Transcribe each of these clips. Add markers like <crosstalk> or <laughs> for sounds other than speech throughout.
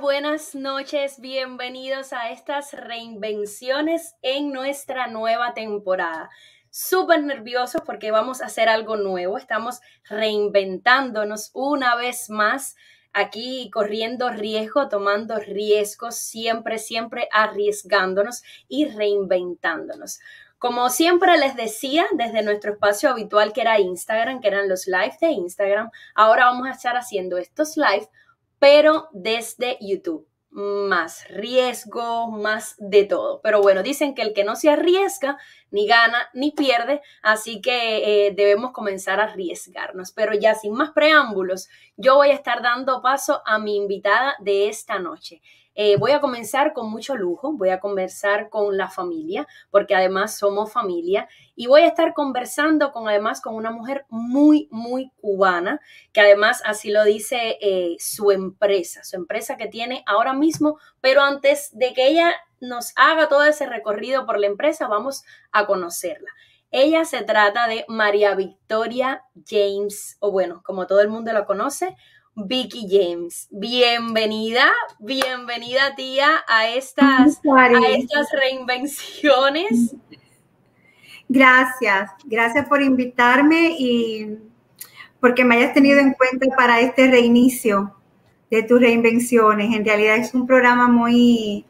buenas noches, bienvenidos a estas reinvenciones en nuestra nueva temporada. Súper nerviosos porque vamos a hacer algo nuevo, estamos reinventándonos una vez más aquí corriendo riesgo, tomando riesgos, siempre, siempre arriesgándonos y reinventándonos. Como siempre les decía, desde nuestro espacio habitual que era Instagram, que eran los lives de Instagram, ahora vamos a estar haciendo estos lives pero desde YouTube. Más riesgo, más de todo. Pero bueno, dicen que el que no se arriesga ni gana ni pierde, así que eh, debemos comenzar a arriesgarnos. Pero ya sin más preámbulos, yo voy a estar dando paso a mi invitada de esta noche. Eh, voy a comenzar con mucho lujo, voy a conversar con la familia, porque además somos familia, y voy a estar conversando con además con una mujer muy, muy cubana, que además así lo dice eh, su empresa, su empresa que tiene ahora mismo, pero antes de que ella nos haga todo ese recorrido por la empresa, vamos a conocerla. Ella se trata de María Victoria James, o bueno, como todo el mundo la conoce, Vicky James. Bienvenida, bienvenida tía a estas, a estas reinvenciones. Gracias, gracias por invitarme y porque me hayas tenido en cuenta para este reinicio de tus reinvenciones. En realidad es un programa muy,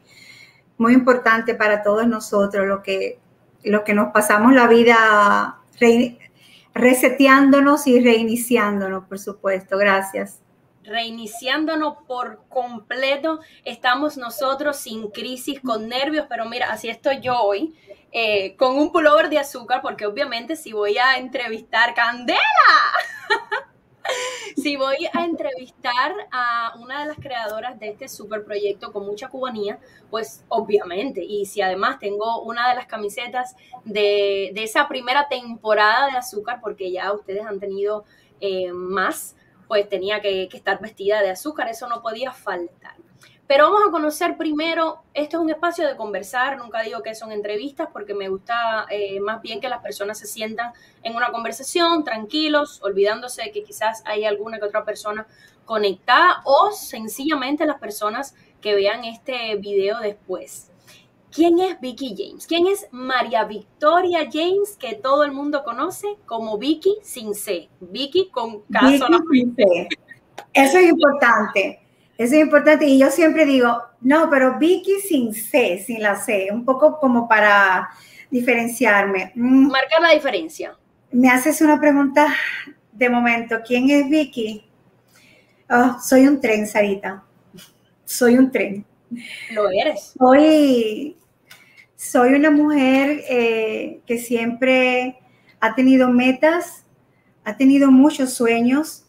muy importante para todos nosotros, lo que, lo que nos pasamos la vida reseteándonos y reiniciándonos, por supuesto. Gracias reiniciándonos por completo. Estamos nosotros sin crisis, con nervios, pero mira, así estoy yo hoy, eh, con un pullover de azúcar, porque obviamente si voy a entrevistar Candela, <laughs> si voy a entrevistar a una de las creadoras de este super proyecto con mucha cubanía, pues obviamente, y si además tengo una de las camisetas de, esa primera temporada de azúcar, porque ya ustedes han tenido eh, más, pues tenía que, estar vestida de azúcar, eso no podía faltar. Pero vamos a conocer primero, esto es un espacio de conversar, nunca digo que son entrevistas porque me gusta eh, más bien que las personas se sientan en una conversación tranquilos, olvidándose de que quizás hay alguna que otra persona conectada o sencillamente las personas que vean este video después. ¿Quién es Vicky James? ¿Quién es María Victoria James, que todo el mundo conoce como Vicky sin C? Vicky con K solamente. Eso es importante. Eso es importante. Y yo siempre digo, no, pero Vicky sin C, sin la C, un poco como para diferenciarme. Mm. Marcar la diferencia. Me haces una pregunta de momento. ¿Quién es Vicky? Oh, soy un tren, Sarita. Soy un tren. Lo eres. Soy soy una mujer eh, que siempre ha tenido metas, ha tenido muchos sueños,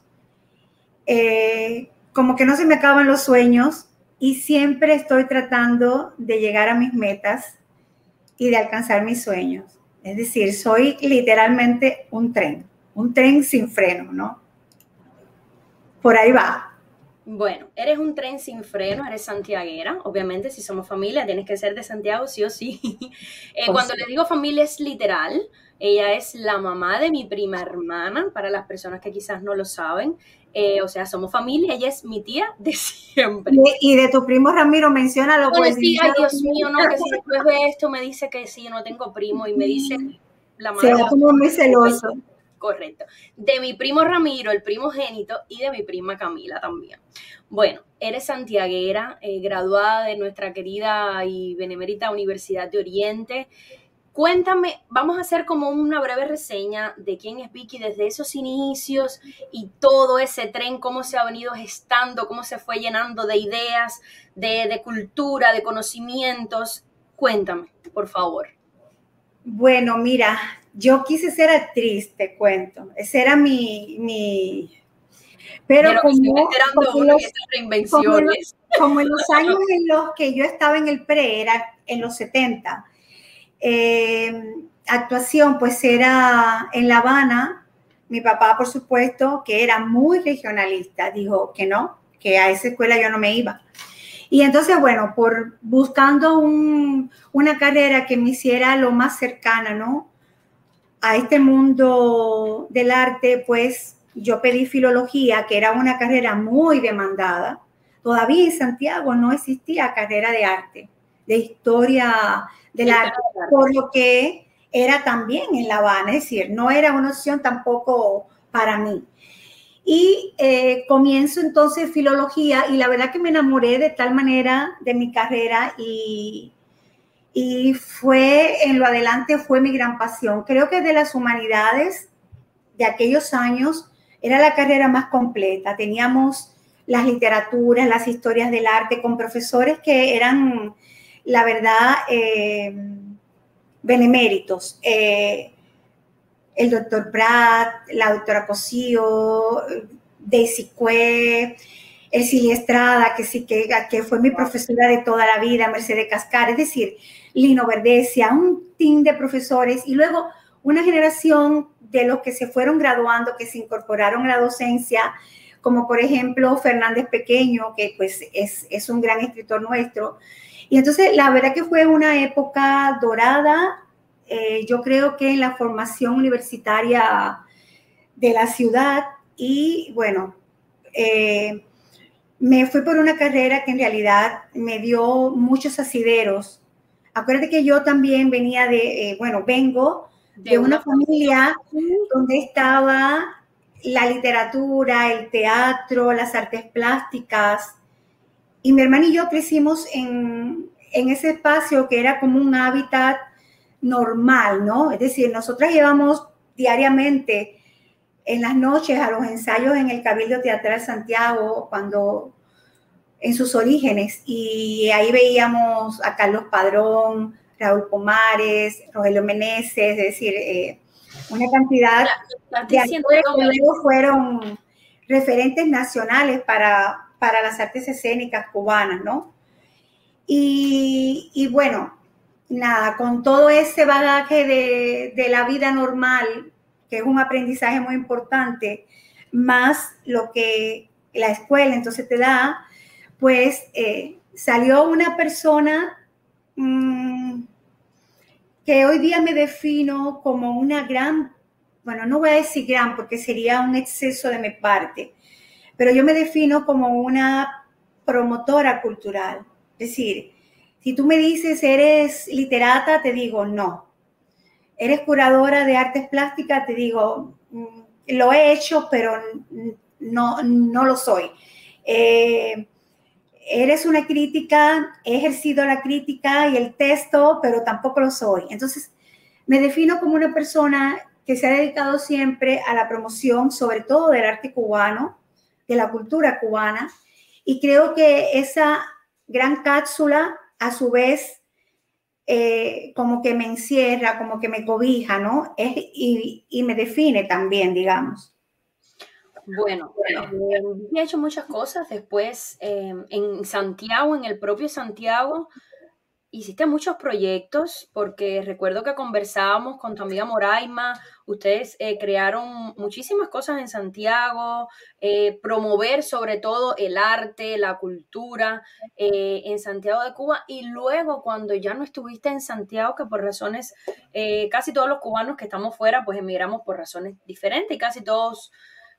eh, como que no se me acaban los sueños y siempre estoy tratando de llegar a mis metas y de alcanzar mis sueños. Es decir, soy literalmente un tren, un tren sin freno, ¿no? Por ahí va. Bueno, eres un tren sin freno, eres santiaguera. Obviamente, si somos familia, tienes que ser de Santiago, sí o sí. <laughs> Eh, cuando le digo familia es literal. Ella es la mamá de mi prima hermana, para las personas que quizás no lo saben. Eh, o sea, somos familia, ella es mi tía de <laughs> siempre. Y, de tu primo Ramiro, menciona lo pues. Sí, ay, Dios mío, no, que si después <laughs> de esto me dice que sí, yo no tengo primo y me dice la madre. Sí, como muy celoso. Correcto. De mi primo Ramiro, el primogénito, y de mi prima Camila también. Bueno, eres santiaguera, eh, graduada de nuestra querida y benemérita Universidad de Oriente. Cuéntame, vamos a hacer como una breve reseña de quién es Vicky desde esos inicios y todo ese tren, cómo se ha venido gestando, cómo se fue llenando de ideas, de, de cultura, de conocimientos. Cuéntame, por favor. Bueno, mira, yo quise ser actriz, te cuento. Ese era mi... mi... Pero, como, como, los, como, en los <laughs> años en los que yo estaba en el pre, era en los 70, eh, actuación pues era en La Habana, mi papá por supuesto, que era muy regionalista, dijo que no, que a esa escuela yo no me iba. Y entonces, bueno, por buscando una carrera que me hiciera lo más cercana, ¿no? A este mundo del arte, pues yo pedí filología, que era una carrera muy demandada, todavía en Santiago no existía carrera de arte, de historia del arte, por lo que era también en La Habana, es decir, no era una opción tampoco para mí. Y eh, comienzo entonces filología y la verdad que me enamoré de tal manera de mi carrera y, y fue en lo adelante fue mi gran pasión. Creo que de las humanidades de aquellos años era la carrera más completa. Teníamos las literaturas, las historias del arte con profesores que eran, la verdad, eh, beneméritos. Eh, el doctor Pratt, la doctora Cosío, Daisy Cue, el Estrada, que sí que, que fue mi profesora de toda la vida, Mercedes Cascar, es decir, Lino Verdesia, un team de profesores y luego una generación de los que se fueron graduando, que se incorporaron a la docencia, como por ejemplo Fernández Pequeño, que pues es, es un gran escritor nuestro. Y entonces la verdad que fue una época dorada eh, yo creo que en la formación universitaria de la ciudad y bueno, eh, me fui por una carrera que en realidad me dio muchos asideros. Acuérdate que yo también venía de, eh, bueno, vengo de, una, familia donde estaba la literatura, el teatro, las artes plásticas. Y mi hermana y yo crecimos en, en ese espacio que era como un hábitat normal, ¿no? Es decir, nosotras llevamos diariamente en las noches a los ensayos en el Cabildo Teatral Santiago, cuando en sus orígenes, y ahí veíamos a Carlos Padrón, Raúl Pomares, Rogelio Meneses, es decir, eh, una cantidad de actores que fueron referentes nacionales para, para las artes escénicas cubanas, ¿no? Y, y bueno, nada, con todo ese bagaje de, la vida normal, que es un aprendizaje muy importante, más lo que la escuela entonces te da, pues eh, salió una persona mm, que hoy día me defino como una gran, bueno, no voy a decir gran porque sería un exceso de mi parte, pero yo me defino como una promotora cultural, es decir, si tú me dices, eres literata, te digo no. Eres curadora de artes plásticas, te digo, mm, lo he hecho, pero no, no lo soy. Eh, eres una crítica, he ejercido la crítica y el texto, pero tampoco lo soy. Entonces, me defino como una persona que se ha dedicado siempre a la promoción, sobre todo del arte cubano, de la cultura cubana, y creo que esa gran cápsula a su vez eh, como que me encierra, como que me cobija, ¿no? Es, y, me define también, digamos. Bueno, eh, he hecho muchas cosas después eh, en Santiago, en el propio Santiago, hiciste muchos proyectos, porque recuerdo que conversábamos con tu amiga Moraima, ustedes eh, crearon muchísimas cosas en Santiago, eh, promover sobre todo el arte, la cultura eh, en Santiago de Cuba, y luego cuando ya no estuviste en Santiago, que por razones, casi todos los cubanos que estamos fuera, pues emigramos por razones diferentes, y casi todos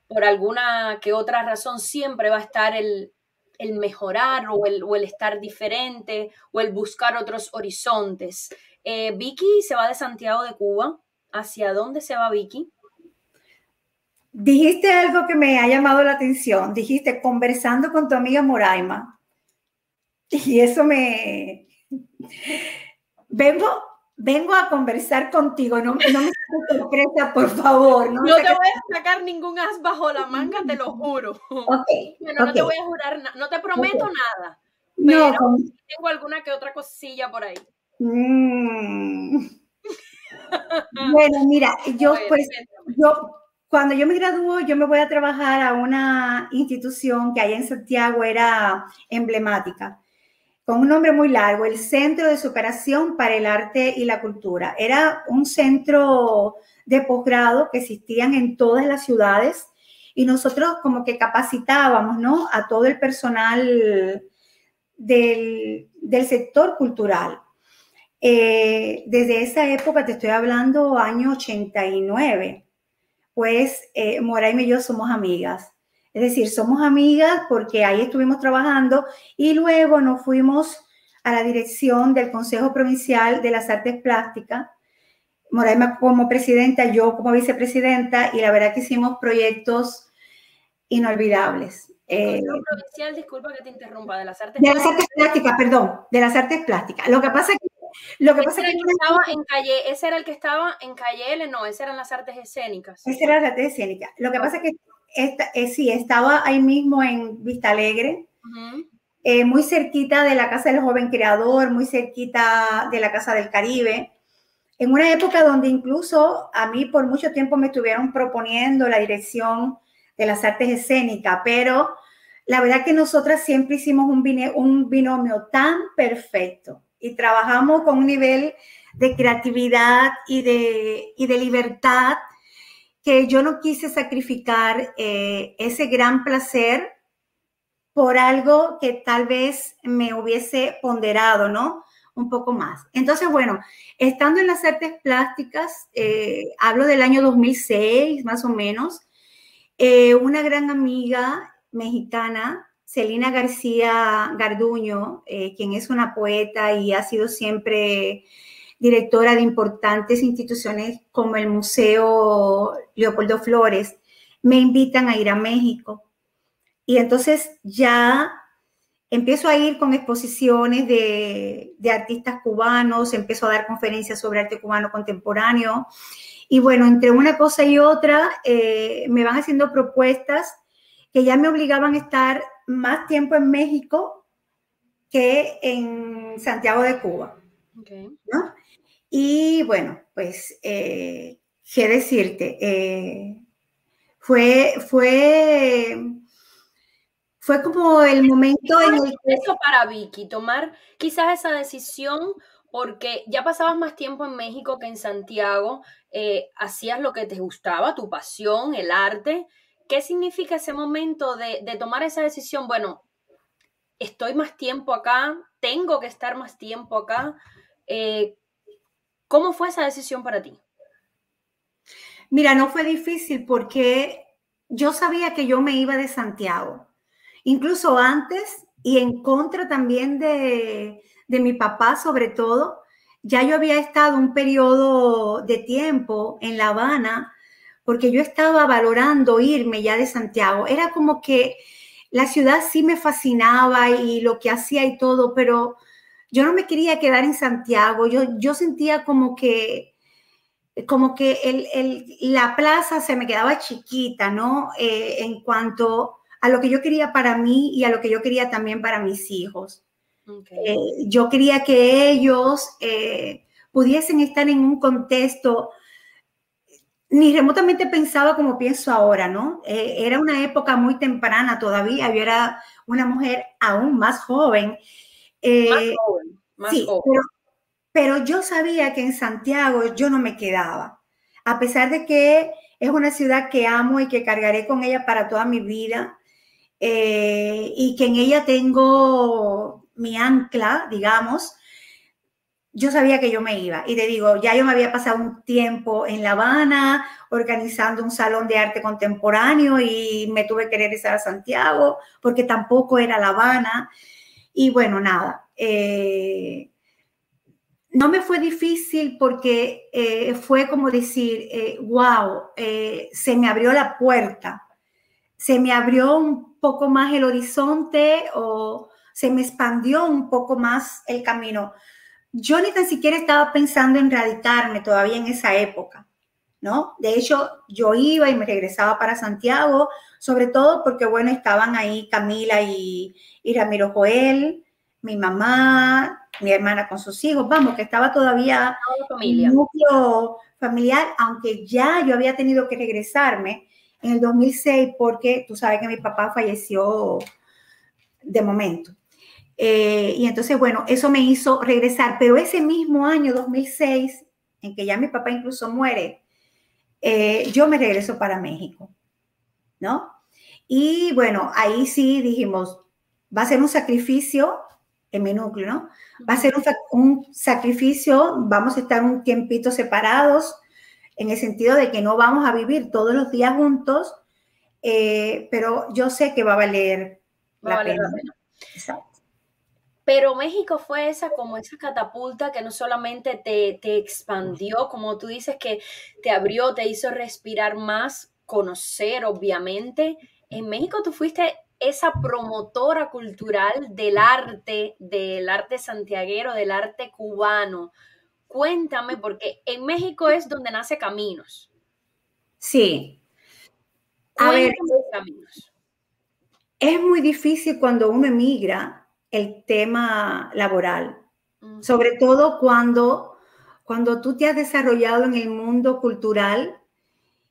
por alguna que otra razón siempre va a estar el, el mejorar o el, estar diferente o el buscar otros horizontes. Eh, Vicky se va de Santiago de Cuba. ¿Hacia dónde se va Vicky? Dijiste algo que me ha llamado la atención. Dijiste conversando con tu amiga Moraima. Y eso me... Vengo, vengo a conversar contigo, sorpresa, por favor. No, te voy a sacar ningún as bajo la manga, te lo juro. Okay, no te voy a jurar, no te prometo nada. Pero no, tengo alguna que otra cosilla por ahí. Mm. <laughs> bueno, mira, yo pues, yo cuando yo me graduó, yo me voy a trabajar a una institución que allá en Santiago era emblemática con un nombre muy largo, el Centro de Superación para el Arte y la Cultura. Era un centro de posgrado que existían en todas las ciudades y nosotros como que capacitábamos, ¿no? A todo el personal del, del cultural. Eh, desde esa época, te estoy hablando año 89, pues eh, y yo somos amigas. Es decir, somos amigas porque ahí estuvimos trabajando y luego nos fuimos a la dirección del Consejo Provincial de las Artes Plásticas. Moraima como presidenta, yo como vicepresidenta, y la verdad que hicimos proyectos inolvidables. Eh, provincial, disculpa que te interrumpa, de las artes De las artes plásticas, perdón, de las artes plásticas. Lo que pasa es que lo que pasa es que, estaba en calle, ese era el que estaba en calle L, no, ese eran las artes escénicas. Ese era las artes escénicas. Lo que pasa es que esta, eh, sí, estaba ahí mismo en Vista Alegre, eh, muy cerquita de la Casa del Joven Creador, muy cerquita de la Casa del Caribe, en una época donde incluso a mí por mucho tiempo me estuvieron proponiendo la dirección de las artes escénicas, pero la verdad que nosotras siempre hicimos un, un binomio tan perfecto y trabajamos con un nivel de creatividad y de, y de libertad que yo no quise sacrificar eh, ese gran placer por algo que tal vez me hubiese ponderado, ¿no? Un poco más. Entonces, bueno, estando en las artes plásticas, eh, hablo del año 2006, más o menos, eh, una gran amiga mexicana, Celina García Garduño, quien es una poeta y ha sido siempre directora de importantes instituciones como el Museo Leopoldo Flores, me invitan a ir a México. Y entonces ya empiezo a ir con exposiciones de, artistas cubanos, empiezo a dar conferencias sobre arte cubano contemporáneo. Y bueno, entre una cosa y otra, eh, me van haciendo propuestas que ya me obligaban a estar más tiempo en México que en Santiago de Cuba. ¿no? Y bueno, pues, eh, ¿qué decirte? Eh, fue, fue, fue como el momento en el que... Eso para Vicky, tomar quizás esa decisión porque ya pasabas más tiempo en México que en Santiago, eh, hacías lo que te gustaba, tu pasión, el arte. ¿Qué significa ese momento de, tomar esa decisión? Bueno, estoy más tiempo acá, tengo que estar más tiempo acá. ¿Cómo fue esa decisión para ti? Mira, no fue difícil porque yo sabía que yo me iba de Santiago. Incluso antes y en contra también de, mi papá sobre todo, ya yo había estado un periodo de tiempo en La Habana porque yo estaba valorando irme ya de Santiago. Era como que la ciudad sí me fascinaba y lo que hacía y todo, pero yo no me quería quedar en Santiago, yo, yo sentía como que, como que el, la plaza se me quedaba chiquita, ¿no? Eh, en cuanto a lo que yo quería para mí y a lo que yo quería también para mis hijos. Eh, yo quería que ellos eh, pudiesen estar en un contexto, ni remotamente pensaba como pienso ahora, ¿no? era una época muy temprana todavía, yo era una mujer aún más joven eh, más sí, Pero, yo sabía que en Santiago yo no me quedaba, a pesar de que es una ciudad que amo y que cargaré con ella para toda mi vida eh, y que en ella tengo mi ancla, digamos. Yo sabía que yo me iba y te digo, ya yo me había pasado un tiempo en La Habana organizando un salón de arte contemporáneo y me tuve que regresar a Santiago porque tampoco era La Habana. Y bueno, nada, eh, no me fue difícil porque eh, fue como decir, wow, eh, se me abrió la puerta, se me abrió un poco más el horizonte o se me expandió un poco más el camino. Yo ni tan siquiera estaba pensando en radicarme todavía en esa época, ¿no? De hecho, yo iba y me regresaba para Santiago, sobre todo porque, bueno, estaban ahí Camila y, y Ramiro Joel, mi mamá, mi hermana con sus hijos, vamos, que estaba todavía familia. núcleo familiar, aunque ya yo había tenido que regresarme en el 2006 porque tú sabes que mi papá falleció de momento. Eh, y entonces, bueno, eso me hizo regresar, pero ese mismo año, 2006, en que ya mi papá incluso muere, eh, yo me regreso para México, ¿no? Y bueno, ahí sí dijimos, va a ser un sacrificio en mi núcleo, ¿no? Va a ser un, sacrificio, vamos a estar un tiempito separados, en el sentido de que no vamos a vivir todos los días juntos, eh, pero yo sé que va a valer, la, pena. Pero México fue esa como esa catapulta que no solamente te, te expandió, como tú dices, que te abrió, te hizo respirar más, conocer, obviamente. En México tú fuiste esa promotora cultural del arte, del arte santiaguero, del arte cubano. Cuéntame, porque en México es donde nace Caminos. Sí. A ver, Caminos. Es muy difícil cuando uno emigra el tema laboral, sobre todo cuando, cuando tú te has desarrollado en el mundo cultural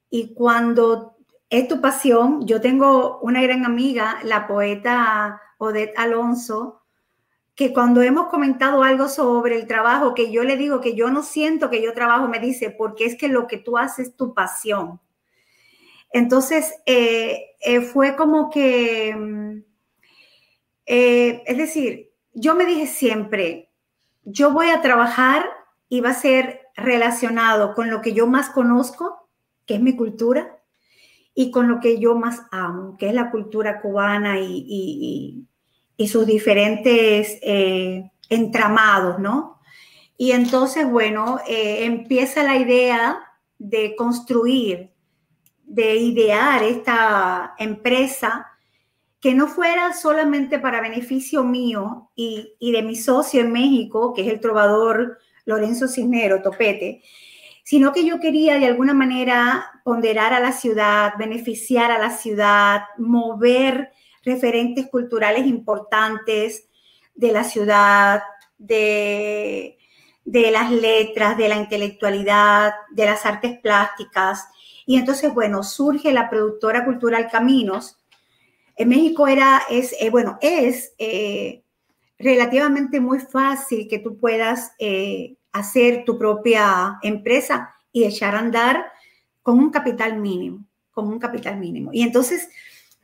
y cuando es tu pasión. Yo tengo una gran amiga, la poeta Odette Alonso, que cuando hemos comentado algo sobre el trabajo, que yo le digo que yo no siento que yo trabajo, me dice, porque es que lo que tú haces es tu pasión. Entonces, eh, eh, fue como que, mm, eh, es decir, yo me dije siempre, yo voy a trabajar y va a ser relacionado con lo que yo más conozco, que es mi cultura, y con lo que yo más amo, que es la cultura cubana y, sus diferentes eh, entramados, ¿no? Y entonces, bueno, eh, empieza la idea de construir, de idear esta empresa que no fuera solamente para beneficio mío y, y de mi socio en México, que es el trovador Lorenzo Cisnero, Topete, sino que yo quería de alguna manera ponderar a la ciudad, beneficiar a la ciudad, mover referentes culturales importantes de la ciudad, de, de las letras, de la intelectualidad, de las artes plásticas. Y entonces, bueno, surge la productora cultural Caminos. En México era, es, eh, bueno, es eh, relativamente muy fácil que tú puedas eh, hacer tu propia empresa y echar a andar con un capital mínimo, con un capital mínimo. Y entonces,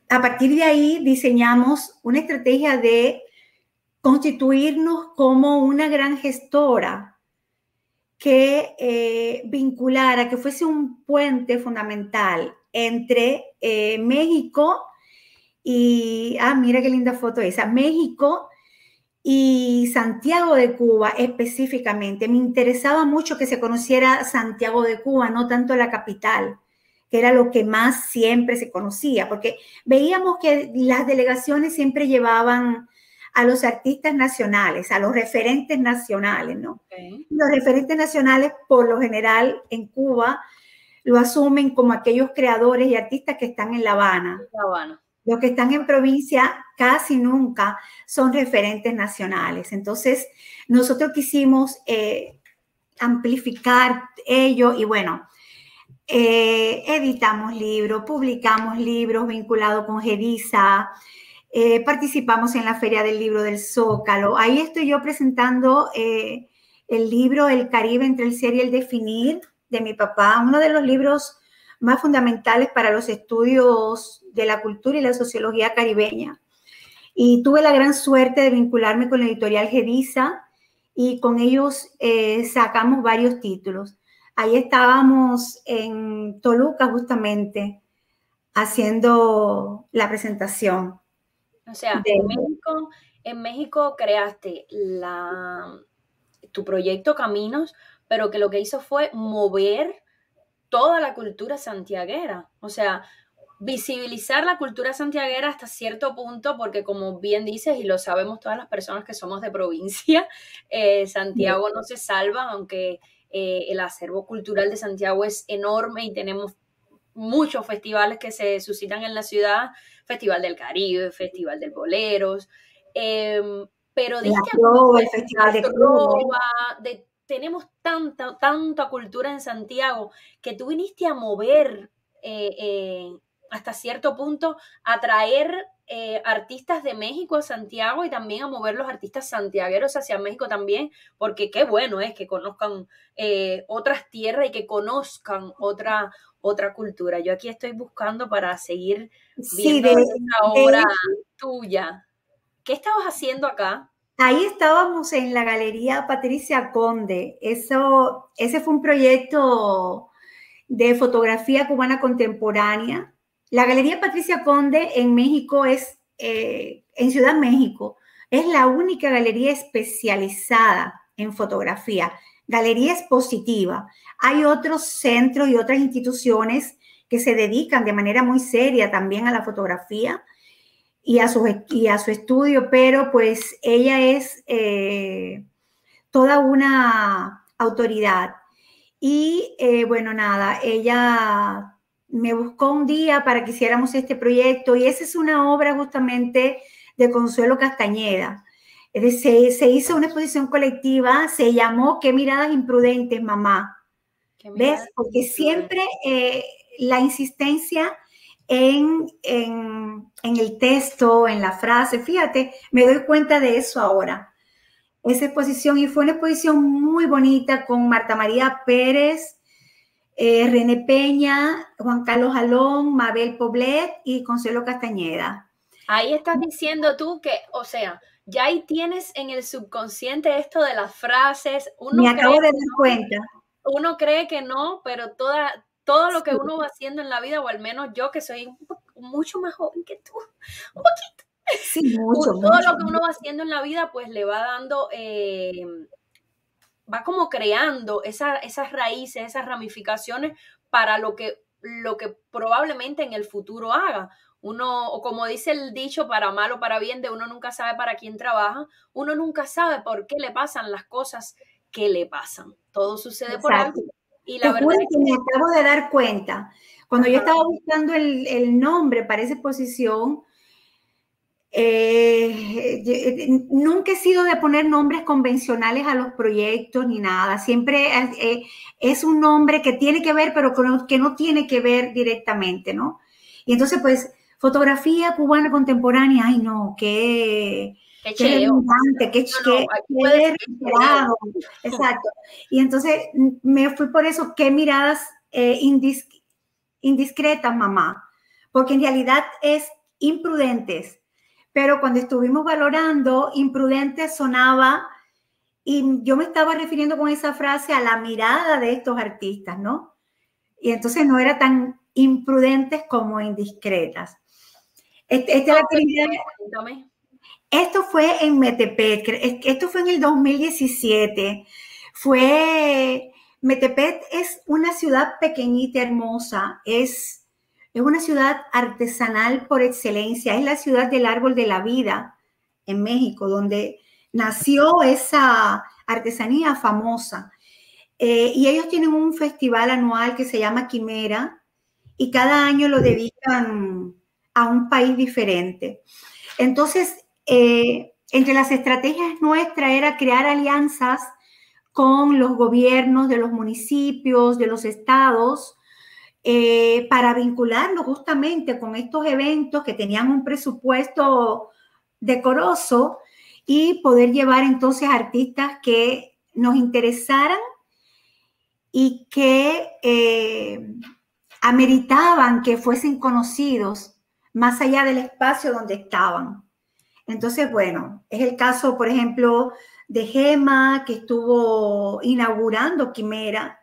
a partir de ahí, diseñamos una estrategia de constituirnos como una gran gestora que eh, vinculara, que fuese un puente fundamental entre eh, México y, ah, mira qué linda foto esa, México y Santiago de Cuba específicamente. Me interesaba mucho que se conociera Santiago de Cuba, no tanto la capital, que era lo que más siempre se conocía, porque veíamos que las delegaciones siempre llevaban a los artistas nacionales, a los referentes nacionales, ¿no? Los referentes nacionales, por lo general, en Cuba, lo asumen como aquellos creadores y artistas que están en La Habana. La Habana. Los que están en provincia casi nunca son referentes nacionales. Entonces, nosotros quisimos eh, amplificar ello y bueno, eh, editamos libros, publicamos libros vinculados con Gedisa, eh, participamos en la Feria del Libro del Zócalo. Ahí estoy yo presentando el libro El Caribe entre el ser y el definir de mi papá, uno de los libros más fundamentales para los estudios de la cultura y la sociología caribeña. Y tuve la gran suerte de vincularme con la editorial Gedisa y con ellos eh, sacamos varios títulos. Ahí estábamos en Toluca justamente haciendo la presentación. O sea, en, México, en México creaste la, tu proyecto Caminos, pero que lo que hizo fue mover toda la cultura santiaguera. O sea, visibilizar la cultura santiaguera hasta cierto punto, porque como bien dices y lo sabemos todas las personas que somos de provincia, <laughs> eh, Santiago no se salva, aunque eh, el acervo cultural de Santiago es enorme y tenemos muchos festivales que se suscitan en la ciudad, Festival del Caribe, Festival del Boleros, em, pero el Festival de, tenemos tanta, tanta cultura en Santiago que tú viniste a mover eh, hasta cierto punto atraer eh, artistas de México a Santiago y también a mover los artistas santiagueros hacia México también, porque qué bueno es que conozcan eh, otras tierras y que conozcan otra, otra cultura. Yo aquí estoy buscando para seguir viendo esta obra tuya. ¿Qué estabas haciendo acá? Ahí estábamos en la Galería Patricia Conde. Eso, ese fue un proyecto de fotografía cubana contemporánea La Galería Patricia Conde en México es, eh, en Ciudad México, es la única galería especializada en fotografía. Galería expositiva. Hay otros centros y otras instituciones que se dedican de manera muy seria también a la fotografía y a su, y a su estudio, pero pues ella es eh, toda una autoridad. Y eh, bueno, nada, ella me buscó un día para que hiciéramos este proyecto y esa es una obra justamente de Consuelo Castañeda. Se, se hizo una exposición colectiva, se llamó ¿Qué miradas imprudentes, mamá? ¿Ves? Porque siempre eh, la insistencia en, en, en, el texto, en la frase, fíjate, me doy cuenta de eso ahora. Esa exposición, y fue una exposición muy bonita con Marta María Pérez, eh, René Peña, Juan Carlos Alón, Mabel Poblet y Consuelo Castañeda. Ahí estás diciendo tú que, o sea, ya ahí tienes en el subconsciente esto de las frases. Uno Me acabo de dar cuenta. Uno cree que no, pero toda, todo lo que uno va haciendo en la vida, o al menos yo que soy mucho más joven que tú, <laughs> un poquito. Sí, mucho, todo lo que uno va haciendo en la vida, pues le va dando, eh, va como creando esas raíces, esas ramificaciones para lo que, lo que probablemente en el futuro haga. Uno, o como dice el dicho, para mal o para bien, de uno nunca sabe para quién trabaja, uno nunca sabe por qué le pasan las cosas que le pasan. Todo sucede por algo y la verdad es que me acabo de dar cuenta. Cuando yo estaba buscando el, nombre para esa exposición, eh, eh, nunca he sido de poner nombres convencionales a los proyectos ni nada. Siempre eh, es un nombre que tiene que ver, pero que no tiene que ver directamente, ¿no? Y entonces, pues, fotografía cubana contemporánea, ay no, qué, Qué, qué, qué, Exacto. Y entonces me fui por eso, qué miradas eh, indiscretas, mamá. Porque en realidad es imprudentes. Pero cuando estuvimos valorando, imprudentes sonaba, y yo me estaba refiriendo con esa frase a la mirada de estos artistas, ¿no? Y entonces no era tan imprudentes como indiscretas. Este, esta la esto fue en Metepet, esto fue en el 2017. Fue, Metepet es una ciudad pequeñita, hermosa, es, es una ciudad artesanal por excelencia, es la ciudad del árbol de la vida en México, donde nació esa artesanía famosa. Eh, y ellos tienen un festival anual que se llama Quimera y cada año lo dedican a un país diferente. Entonces, eh, entre las estrategias nuestras era crear alianzas con los gobiernos de los municipios, de los estados, eh, para vincularlo justamente con estos eventos que tenían un presupuesto decoroso y poder llevar entonces artistas que nos interesaran y que eh, ameritaban que fuesen conocidos más allá del espacio donde estaban. Entonces, bueno, es el caso, por ejemplo, de Gema, que estuvo inaugurando Quimera.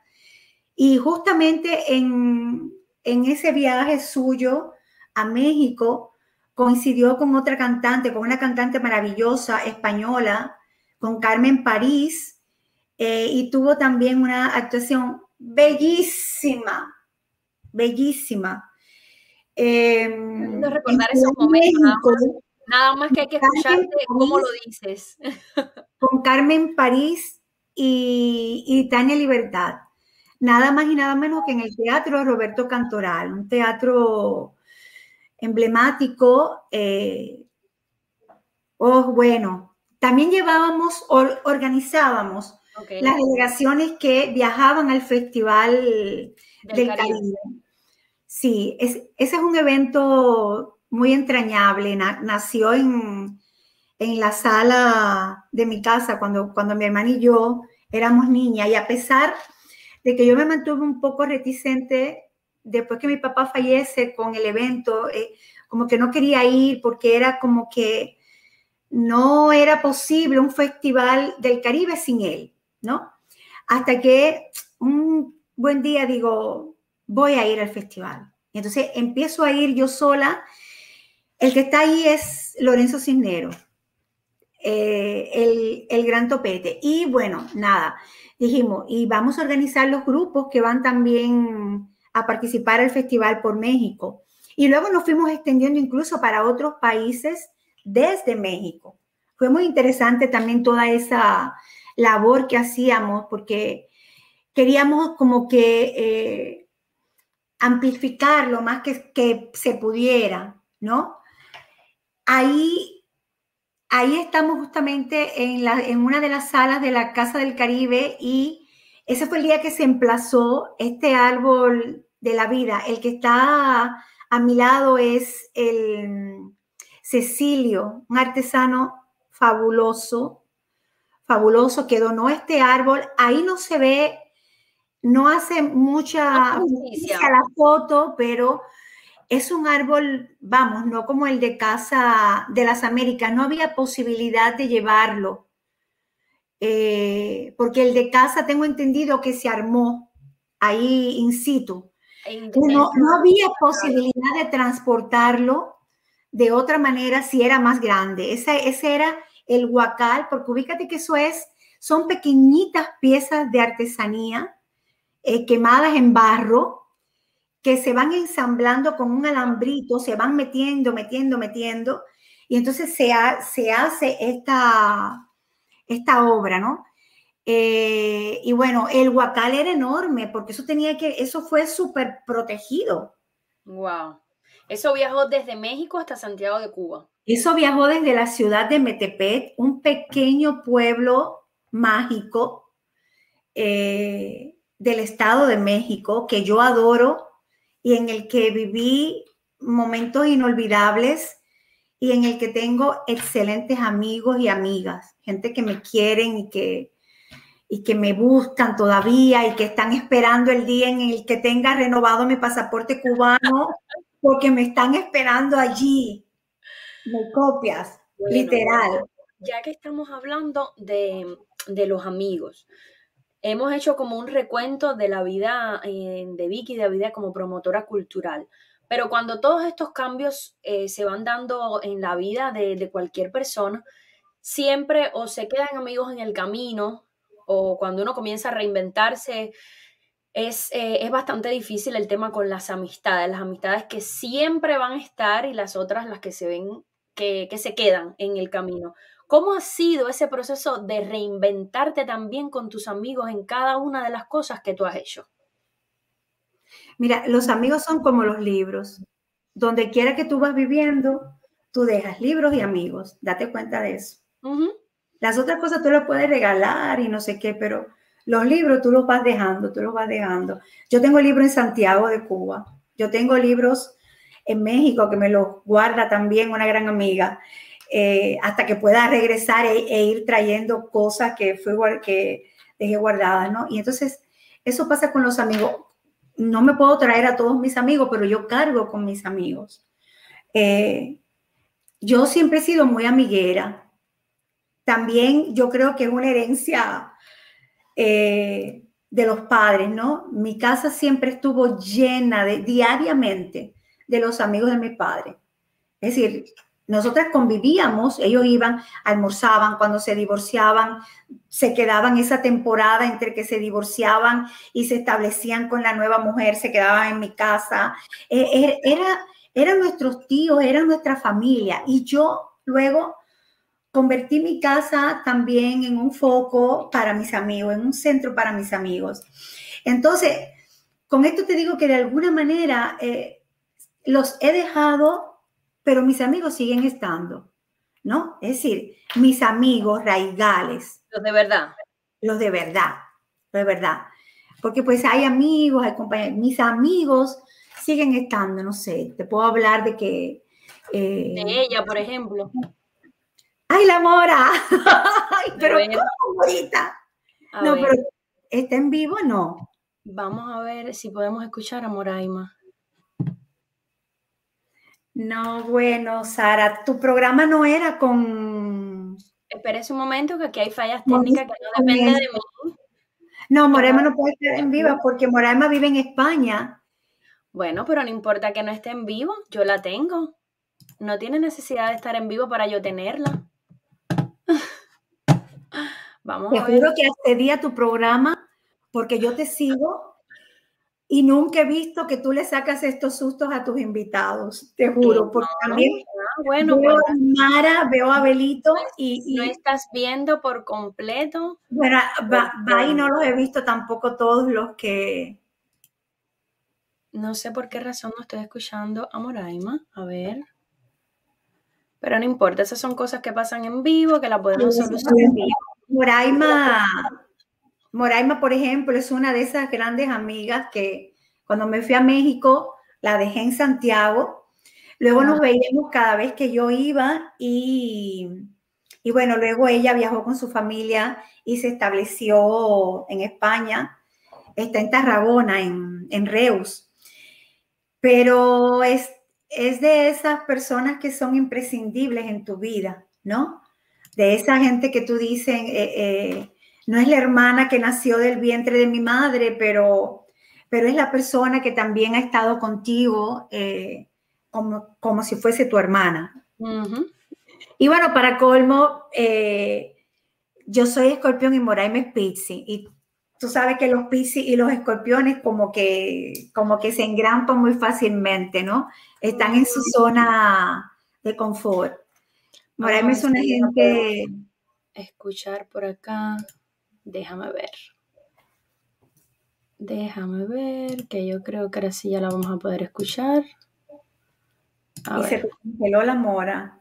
Y justamente en, ese viaje suyo a México, coincidió con otra cantante, con una cantante maravillosa española, con Carmen París, eh, y tuvo también una actuación bellísima, bellísima. Eh, recordar esos momentos. Nada más que hay que escucharte cómo lo dices. Con Carmen París y, Tania Libertad. Nada más y nada menos que en el Teatro Roberto Cantoral, un teatro emblemático. Eh, oh, bueno, también llevábamos, organizábamos las delegaciones que viajaban al Festival del, Caribe. Sí, ese es un evento muy entrañable. nació en, la sala de mi casa cuando, cuando mi hermana y yo éramos niñas. Y a pesar de que yo me mantuve un poco reticente después que mi papá fallece con el evento, eh, como que no quería ir porque era como que no era posible un festival del Caribe sin él, ¿no? Hasta que un buen día digo, voy a ir al festival Entonces empiezo a ir yo sola. El que está ahí es Lorenzo Cisnero, eh, el, el gran topete. Y bueno, nada, dijimos, y vamos a organizar los grupos que van también a participar al Festival por México. Y luego nos fuimos extendiendo incluso para otros países desde México. Fue muy interesante también toda esa labor que hacíamos porque queríamos como que eh, amplificar lo más que, que, se pudiera, ¿no? Ahí, ahí estamos justamente en, la, en una de las salas de la Casa del Caribe y ese fue el día que se emplazó este árbol de la vida. El que está a mi lado es el Cecilio, un artesano fabuloso, fabuloso, que donó este árbol. Ahí no se ve, no hace mucha justicia la foto, pero es un árbol, vamos, no como el de Casa de las Américas, no había posibilidad de llevarlo. Eh, porque el de casa tengo entendido que se armó ahí in situ. No, no había posibilidad de transportarlo de otra manera si era más grande. Ese, ese era el huacal, porque ubícate que eso es, son pequeñitas piezas de artesanía eh, quemadas en barro que se van ensamblando con un alambrito, se van metiendo, metiendo, metiendo, y entonces se, se hace esta, esta obra, ¿no? Eh, y bueno, el huacal era enorme porque eso tenía que, eso fue súper protegido. Wow. Eso viajó desde México hasta Santiago de Cuba. Eso viajó desde la ciudad de Metepet, un pequeño pueblo mágico eh, del Estado de México que yo adoro y en el que viví momentos inolvidables y en el que tengo excelentes amigos y amigas, gente que me quieren y que, y que me buscan todavía y que están esperando el día en el que tenga renovado mi pasaporte cubano porque me están esperando allí me copias, literal. Ya que estamos hablando de, los amigos, hemos hecho como un recuento de la vida eh, de Vicky, de la vida como promotora cultural. Pero cuando todos estos cambios eh, se van dando en la vida de, cualquier persona, siempre o se quedan amigos en el camino o cuando uno comienza a reinventarse, es, eh, es, bastante difícil el tema con las amistades, las amistades que siempre van a estar y las otras las que se ven que, se quedan en el camino. ¿Cómo ha sido ese proceso de reinventarte también con tus amigos en cada una de las cosas que tú has hecho? Mira, los amigos son como los libros. Donde quiera que tú vas viviendo, tú dejas libros y amigos. Date cuenta de eso. Las otras cosas tú las puedes regalar y no sé qué, pero los libros tú los vas dejando, tú los vas dejando. Yo tengo libros en Santiago de Cuba. Yo tengo libros en México, que me lo guarda también una gran amiga, eh, hasta que pueda regresar e, e, ir trayendo cosas que, fue, que dejé guardadas, ¿no? Y entonces, eso pasa con los amigos. No me puedo traer a todos mis amigos, pero yo cargo con mis amigos. Eh, yo siempre he sido muy amiguera. También yo creo que es una herencia eh, de los padres, ¿no? Mi casa siempre estuvo llena de, diariamente, de los amigos de mi padre. Es decir, nosotras convivíamos, ellos iban, almorzaban, cuando se divorciaban, se quedaban esa temporada entre que se divorciaban y se establecían con la nueva mujer, se quedaban en mi casa. E, e, era, eran nuestros tíos, era nuestra familia. Y yo luego convertí mi casa también en un foco para mis amigos, en un centro para mis amigos. Entonces, con esto te digo que de alguna manera... Eh, los he dejado, pero mis amigos siguen estando, ¿no? Es decir, mis amigos raigales. Los de verdad. Los de verdad, los de verdad. Porque pues hay amigos, hay compañeros, mis amigos siguen estando, no sé, te puedo hablar de que... Eh, de ella, por ejemplo. ¡Ay, la mora! <laughs> Ay, pero ¿cómo ahorita? No, pero ¿está en vivo no? Vamos a ver si podemos escuchar a Moraima. No, bueno, Sara, tu programa no era con... Espérese un momento, que aquí hay fallas técnicas que no dependen de mí. No, Moraima no puede estar en viva porque Moraima vive en España Bueno, pero no importa que no esté en vivo, yo la tengo. No tiene necesidad de estar en vivo para yo tenerla. <laughs> Vamos te a ver. juro que accedí a tu programa porque yo te sigo y nunca he visto que tú le sacas estos sustos a tus invitados, te juro, porque también bueno, veo a Mara, veo a Belito y, ¿No estás viendo por completo? Bueno, va, va, y no los he visto tampoco todos los que... No sé por qué razón no estoy escuchando a Moraima, a ver. Pero no importa, esas son cosas que pasan en vivo, que las podemos solucionar. Moraima, Moraima, por ejemplo, es una de esas grandes amigas que cuando me fui a México la dejé en Santiago. Luego nos veíamos cada vez que yo iba y, y bueno, luego ella viajó con su familia y se estableció en España. Está en Tarragona, en, en Reus. Pero es, es de esas personas que son imprescindibles en tu vida, ¿no? De esa gente que tú dices, eh, eh, no es la hermana que nació del vientre de mi madre, pero, pero es la persona que también ha estado contigo eh, como, como si fuese tu hermana. Y bueno, para colmo, eh, yo soy escorpión y Moraima es Pizzi. Y tú sabes que los Piscis y los escorpiones como que, como que se engrampan muy fácilmente, ¿no? Están en su zona de confort. Moraima es una gente... Escuchar por acá. Déjame ver. Déjame ver, que yo creo que ahora sí ya la vamos a poder escuchar. y se congeló la mora.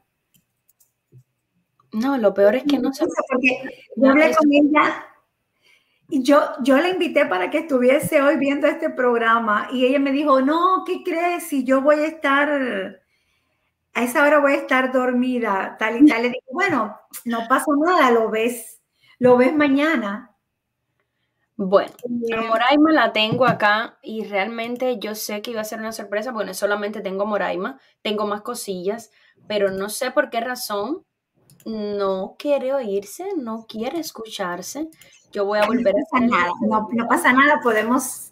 No, lo peor es que no, se... Porque yo hablé con ella y yo, yo la invité para que estuviese hoy viendo este programa y ella me dijo, no, ¿qué crees? Si yo voy a estar, a esa hora voy a estar dormida, tal y tal. Le digo, bueno, no pasa nada, lo ves lo ves mañana. Bueno, a Moraima la tengo acá y realmente yo sé que iba a ser una sorpresa, bueno, solamente tengo Moraima, tengo más cosillas, pero no sé por qué razón no quiere oírse, no quiere escucharse. Yo voy a volver no pasa nada, no, pasa nada, podemos,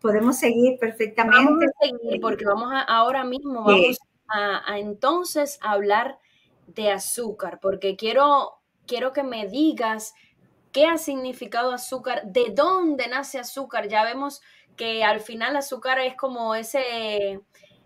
podemos seguir perfectamente. Vamos a seguir porque vamos a, ahora mismo vamos a, a entonces hablar de azúcar, porque quiero, quiero que me digas qué ha significado azúcar, de dónde nace azúcar. Ya vemos que al final azúcar es como ese,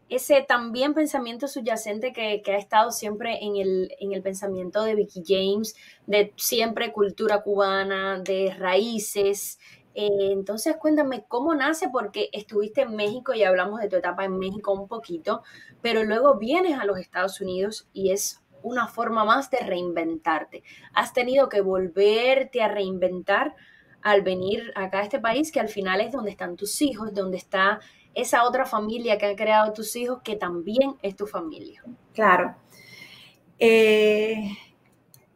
ese también pensamiento subyacente que, ha estado siempre en el, en el, pensamiento de Vicky James, de siempre cultura cubana, de raíces. Eh, entonces cuéntame cómo nace, porque estuviste en México y hablamos de tu etapa en México un poquito, pero luego vienes a los Estados Unidos y es una forma más de reinventarte. Has tenido que volverte a reinventar al venir acá a este país, que al final es donde están tus hijos, donde está esa otra familia que han creado tus hijos, que también es tu familia. Claro. Eh,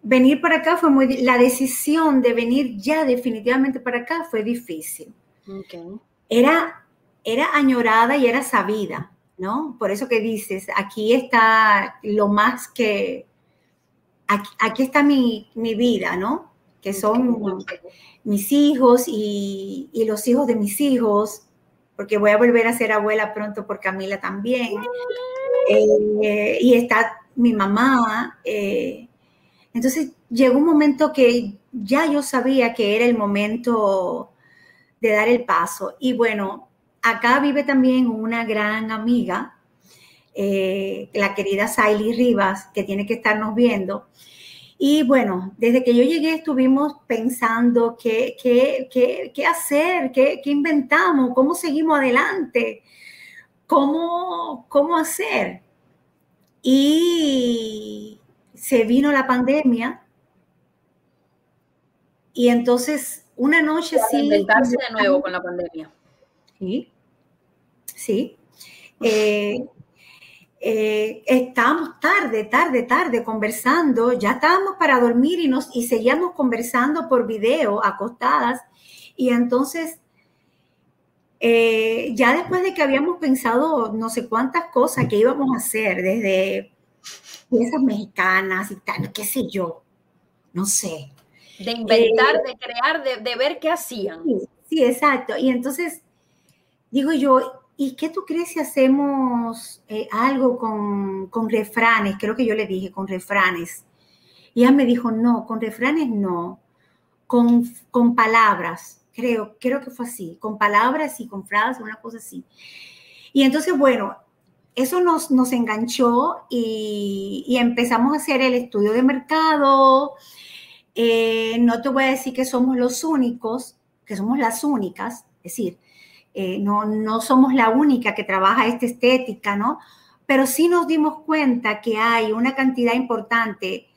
venir para acá fue muy... La decisión de venir ya definitivamente para acá fue difícil. Era, era añorada y era sabida. ¿No? Por eso que dices, aquí está lo más que, aquí, está mi, vida, ¿no? Que son mis hijos y, los hijos de mis hijos, porque voy a volver a ser abuela pronto por Camila también. Eh, y está mi mamá. Eh, entonces llegó un momento que ya yo sabía que era el momento de dar el paso. Y bueno, acá vive también una gran amiga, eh, la querida Saily Rivas, que tiene que estarnos viendo. Y bueno, desde que yo llegué estuvimos pensando qué, qué, hacer, qué, inventamos, cómo seguimos adelante, cómo, cómo hacer. Y se vino la pandemia. Y entonces una noche sí. Inventarse de nuevo con la pandemia. Sí, ¿sí? Eh, eh, estábamos tarde, tarde, tarde conversando, ya estábamos para dormir y, nos, y seguíamos conversando por video, acostadas, y entonces, eh, ya después de que habíamos pensado no sé cuántas cosas que íbamos a hacer, desde esas mexicanas y tal, qué sé yo, no sé. De inventar, de crear, de, ver qué hacían. sí, exacto. Y entonces, digo yo, ¿y qué tú crees si hacemos eh, algo con, con, refranes? Creo que yo le dije, con refranes. Y ella me dijo, no, con refranes no, con, con palabras, creo, creo que fue así, con palabras y con frases, una cosa así. Y entonces, bueno, eso nos, nos enganchó y, empezamos a hacer el estudio de mercado. Eh, no te voy a decir que somos los únicos, que somos las únicas, es decir, eh, no, no somos la única que trabaja esta estética, ¿no? Pero sí nos dimos cuenta que hay una cantidad importante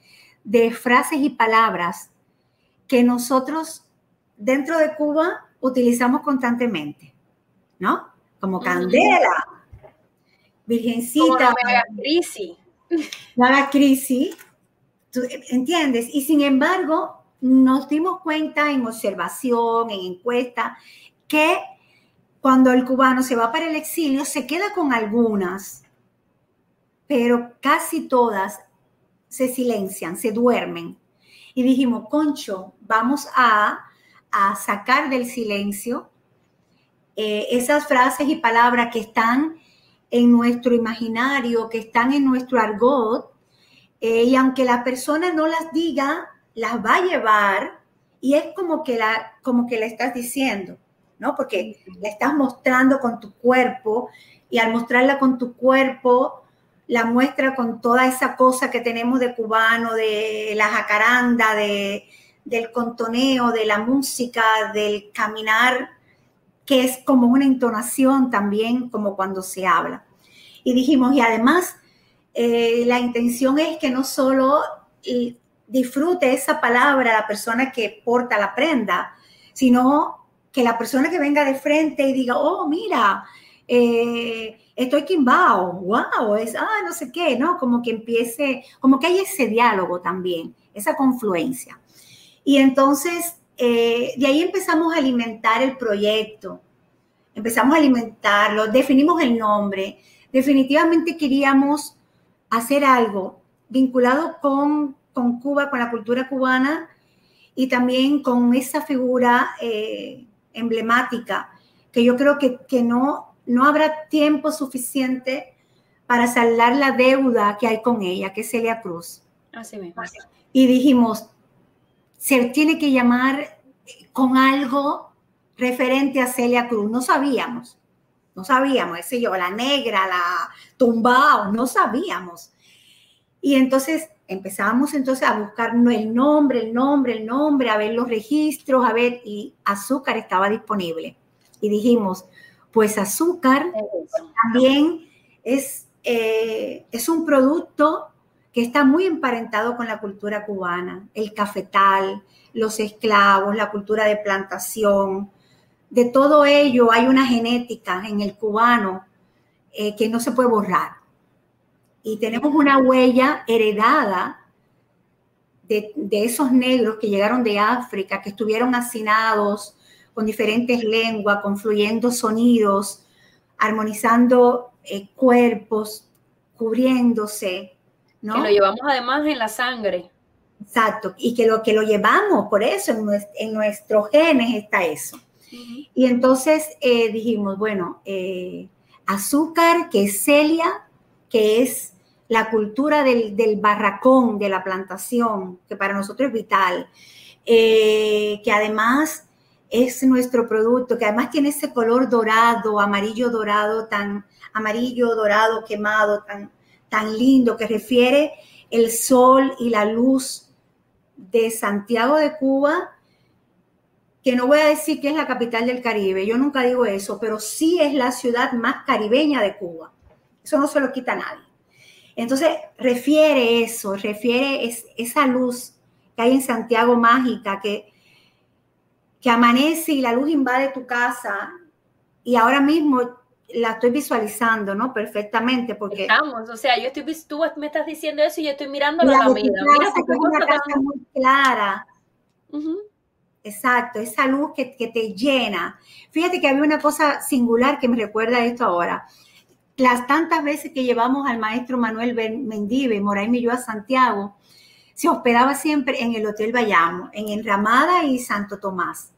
de frases y palabras que nosotros dentro de Cuba utilizamos constantemente, ¿no? Como candela, virgencita. la crisis. La crisis, ¿entiendes? Y sin embargo, nos dimos cuenta en observación, en encuesta, que cuando el cubano se va para el exilio, se queda con algunas, pero casi todas se silencian, se duermen. Y dijimos, Concho, vamos a, sacar del silencio eh, esas frases y palabras que están en nuestro imaginario, que están en nuestro argot, eh, y aunque la persona no las diga, las va a llevar y es como que la, como que la estás diciendo. ¿No? Porque la estás mostrando con tu cuerpo y al mostrarla con tu cuerpo, la muestra con toda esa cosa que tenemos de cubano, de la jacaranda, de, del contoneo, de la música, del caminar, que es como una entonación también, como cuando se habla. Y dijimos, y además, eh, la intención es que no solo disfrute esa palabra la persona que porta la prenda, sino que la persona que venga de frente y diga, oh, mira, eh, estoy quimbao, wow, es, ah, no sé qué, ¿no? Como que empiece, como que hay ese diálogo también, esa confluencia. Y entonces, eh, de ahí empezamos a alimentar el proyecto, empezamos a alimentarlo, definimos el nombre, definitivamente queríamos hacer algo vinculado con, con Cuba, con la cultura cubana y también con esa figura eh, emblemática, que yo creo que, no, no habrá tiempo suficiente para saldar la deuda que hay con ella, que es Celia Cruz. Así mismo. Y dijimos, se tiene que llamar con algo referente a Celia Cruz. No sabíamos, no sabíamos, ese yo, la negra, la tumbao, no sabíamos. Y entonces empezamos entonces a buscar el nombre, el nombre, el nombre, a ver los registros, a ver, y azúcar estaba disponible. Y dijimos, pues azúcar también es, eh, es un producto que está muy emparentado con la cultura cubana, el cafetal, los esclavos, la cultura de plantación. De todo ello hay una genética en el cubano eh, que no se puede borrar y tenemos una huella heredada de, esos negros que llegaron de África, que estuvieron hacinados con diferentes lenguas, confluyendo sonidos, armonizando eh, cuerpos, cubriéndose. ¿no? Que lo llevamos además en la sangre. Exacto, y que lo que lo llevamos, por eso en, nuestros genes está eso. Y entonces eh, dijimos, bueno, eh, azúcar, que es Celia, que es la cultura del, barracón, de la plantación, que para nosotros es vital, eh, que además es nuestro producto, que además tiene ese color dorado, amarillo dorado, tan amarillo dorado quemado, tan, tan lindo, que refiere el sol y la luz de Santiago de Cuba, que no voy a decir que es la capital del Caribe, yo nunca digo eso, pero sí es la ciudad más caribeña de Cuba. Eso no se lo quita a nadie. Entonces, refiere eso, refiere esa luz que hay en Santiago mágica, que, que amanece y la luz invade tu casa. Y ahora mismo la estoy visualizando, ¿no? Perfectamente, porque... Estamos, o sea, yo estoy, tú me estás diciendo eso y yo estoy mirando la, Mira, es una casa muy clara. Exacto, esa luz que, que, te llena. Fíjate que había una cosa singular que me recuerda esto ahora las tantas veces que llevamos al maestro Manuel Mendive, Moray Milló a Santiago, se hospedaba siempre en el Hotel Bayamo, en Enramada y Santo Tomás.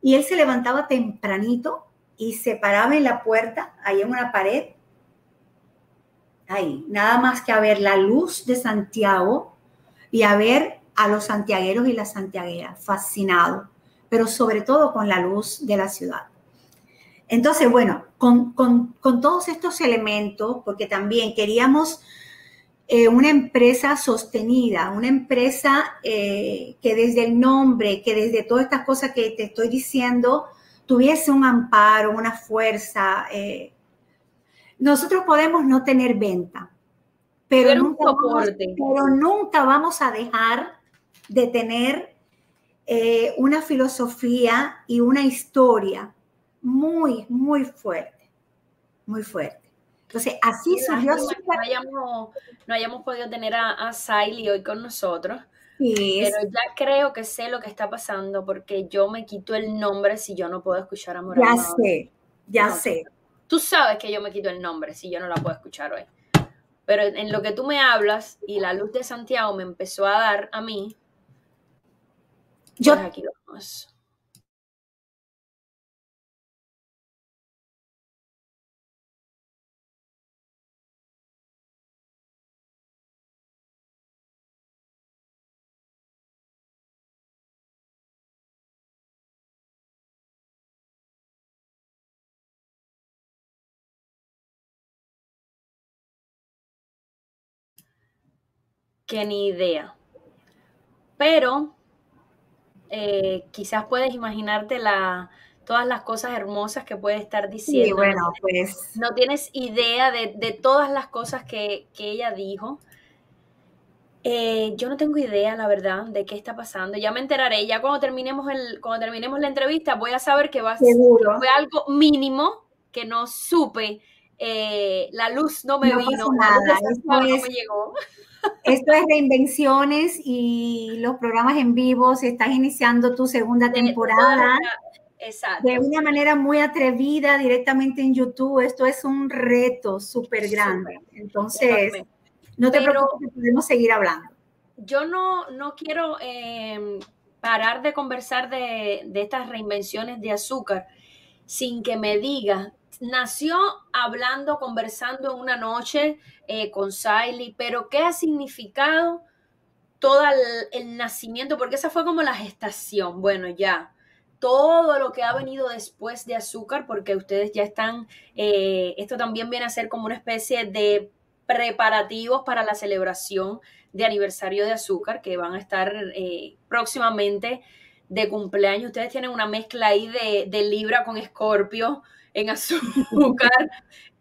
Y él se levantaba tempranito y se paraba en la puerta, ahí en una pared, ahí, nada más que a ver la luz de Santiago y a ver a los santiagueros y las santiagueras, fascinado, pero sobre todo con la luz de la ciudad. Entonces, bueno, con, con, todos estos elementos, porque también queríamos eh, una empresa sostenida, una empresa eh, que desde el nombre, que desde todas estas cosas que te estoy diciendo, tuviese un amparo, una fuerza. Eh. nosotros podemos no tener venta, pero, nunca vamos, pero nunca vamos a dejar de tener una filosofía y una historia muy, muy fuerte, muy fuerte. Entonces, así surgió. No hayamos, no hayamos podido tener a, a hoy con nosotros. pero ya creo que sé lo que está pasando porque yo me quito el nombre si yo no puedo escuchar a Morales. Ya sé, ya sé. Tú sabes que yo me quito el nombre si yo no la puedo escuchar hoy. Pero en lo que tú me hablas y la luz de Santiago me empezó a dar a mí, yo pues aquí vamos. Que ni idea. Pero eh, quizás puedes imaginarte la, todas las cosas hermosas que puede estar diciendo. bueno, pues. No tienes idea de, todas las cosas que, ella dijo. Eh, yo no tengo idea, la verdad, de qué está pasando. Ya me enteraré. Ya cuando terminemos, el, cuando terminemos la entrevista, voy a saber que va a ser fue algo mínimo que no supe. Eh, la luz no me vino, nada. no me llegó. Esto es Reinvenciones y los programas en vivo. Se estás iniciando tu segunda temporada. Exacto. De una manera muy atrevida, directamente en YouTube. Esto es un reto súper grande. Entonces, no te preocupes, podemos seguir hablando. Yo no, no quiero em, parar de conversar de, de estas reinvenciones de azúcar sin que me diga nació hablando, conversando en una noche eh, con Siley, pero ¿qué ha significado todo el, nacimiento? Porque esa fue como la gestación. Bueno, ya, todo lo que ha venido después de azúcar, porque ustedes ya están, eh, esto también viene a ser como una especie de preparativos para la celebración de aniversario de azúcar que van a estar eh, próximamente de cumpleaños. Ustedes tienen una mezcla ahí de, de Libra con Escorpio en azúcar. <laughs>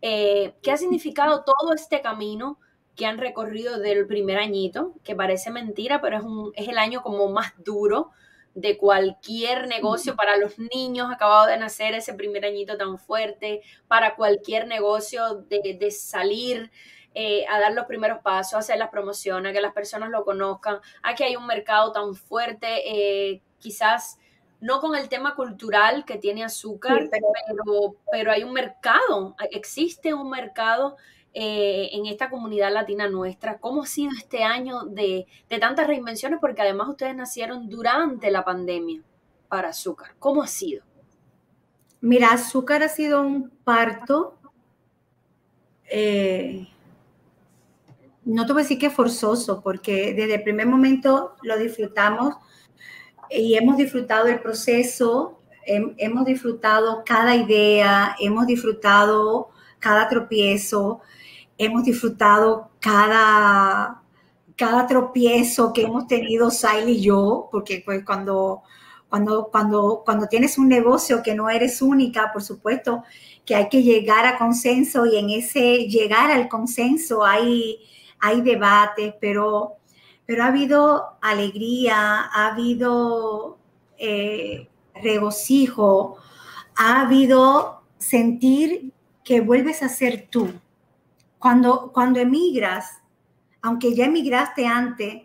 Eh, ¿Qué ha significado todo este camino que han recorrido del primer añito? Que parece mentira, pero es, un, es el año como más duro de cualquier negocio para los niños acabado de nacer ese primer añito tan fuerte, para cualquier negocio de, salir eh, a dar los primeros pasos, a hacer las promociones, a que las personas lo conozcan, a que hay un mercado tan fuerte, eh, quizás no con el tema cultural que tiene azúcar, pero, pero, hay un mercado, existe un mercado eh, en esta comunidad latina nuestra. ¿Cómo ha sido este año de, tantas reinvenciones? Porque además ustedes nacieron durante la pandemia para azúcar. ¿Cómo ha sido? Mira, azúcar ha sido un parto. Eh, no te voy a decir que forzoso, porque desde el primer momento lo disfrutamos y hemos disfrutado el proceso, hemos disfrutado cada idea, hemos disfrutado cada tropiezo, hemos disfrutado cada, cada tropiezo que hemos tenido Sail y yo, porque pues cuando, cuando, cuando, cuando tienes un negocio que no eres única, por supuesto que hay que llegar a consenso y en ese llegar al consenso hay, hay debates, pero pero ha habido alegría, ha habido eh, regocijo, ha habido sentir que vuelves a ser tú. Cuando, cuando emigras, aunque ya emigraste antes,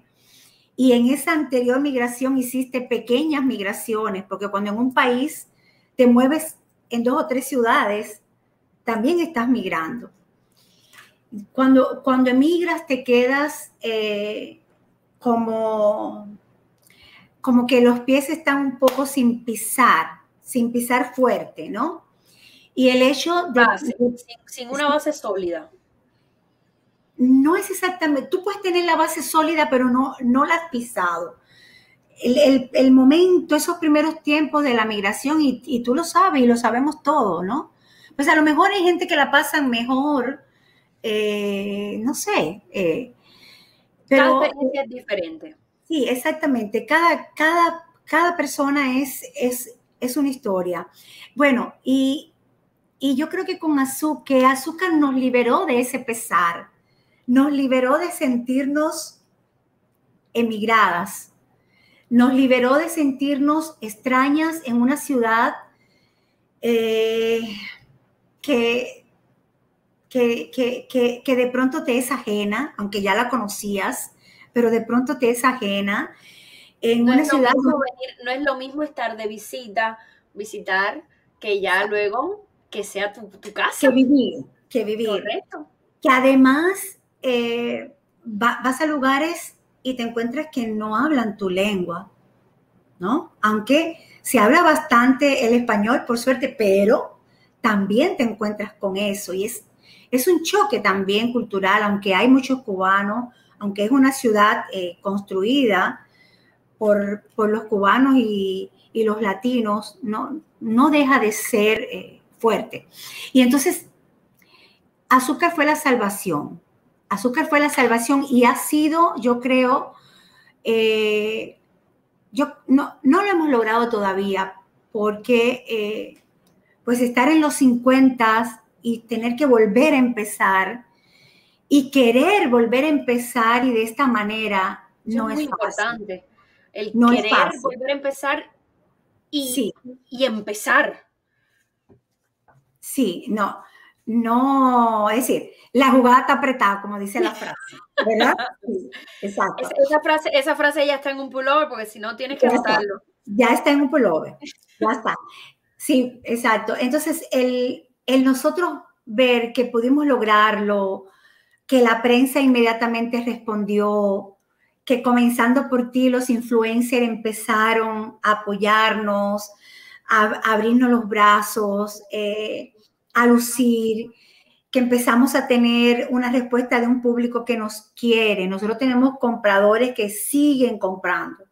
y en esa anterior migración hiciste pequeñas migraciones, porque cuando en un país te mueves en dos o tres ciudades, también estás migrando. Cuando, cuando emigras te quedas eh, como, como que los pies están un poco sin pisar, sin pisar fuerte, ¿no? Y el hecho de... sin, una base sólida. No es exactamente, tú puedes tener la base sólida, pero no, no la has pisado. El, momento, esos primeros tiempos de la migración, y, tú lo sabes y lo sabemos todo, ¿no? Pues a lo mejor hay gente que la pasan mejor, eh, no sé. Eh, pero, cada experiencia es diferente. Sí, exactamente. Cada, cada, cada persona es, es, es una historia. Bueno, y, yo creo que con azúcar, que azúcar nos liberó de ese pesar, nos liberó de sentirnos emigradas, nos liberó de sentirnos extrañas en una ciudad eh, que, que, que, de pronto te es ajena, aunque ya la conocías, pero de pronto te es ajena. En no una es ciudad... no es lo mismo estar de visita, visitar, que ya luego que sea tu, casa. Que vivir, que vivir. Correcto. Que además eh, vas a lugares y te encuentras que no hablan tu lengua, ¿no? Aunque se habla bastante el español, por suerte, pero también te encuentras con eso y es, es un choque también cultural, aunque hay muchos cubanos, aunque es una ciudad eh, construida por, los cubanos y, los latinos, no, no deja de ser eh, fuerte. Y entonces, azúcar fue la salvación. Azúcar fue la salvación y ha sido, yo creo, eh, yo no, no, lo hemos logrado todavía porque pues estar en los 50 y tener que volver a empezar y querer volver a empezar y de esta manera no es, muy importante. El querer volver a empezar y, y empezar. Sí, no, no, es decir, la jugada está apretada, como dice la frase, ¿verdad? <laughs> exacto. Esa frase, esa frase ya está en un pullover, porque si no tienes que anotarlo. Ya está en un pullover, ya está. Sí, exacto. Entonces, el, el nosotros ver que pudimos lograrlo, que la prensa inmediatamente respondió, que comenzando por ti los influencers empezaron a apoyarnos, a, abrirnos los brazos, eh, a lucir, que empezamos a tener una respuesta de un público que nos quiere. Nosotros tenemos compradores que siguen comprando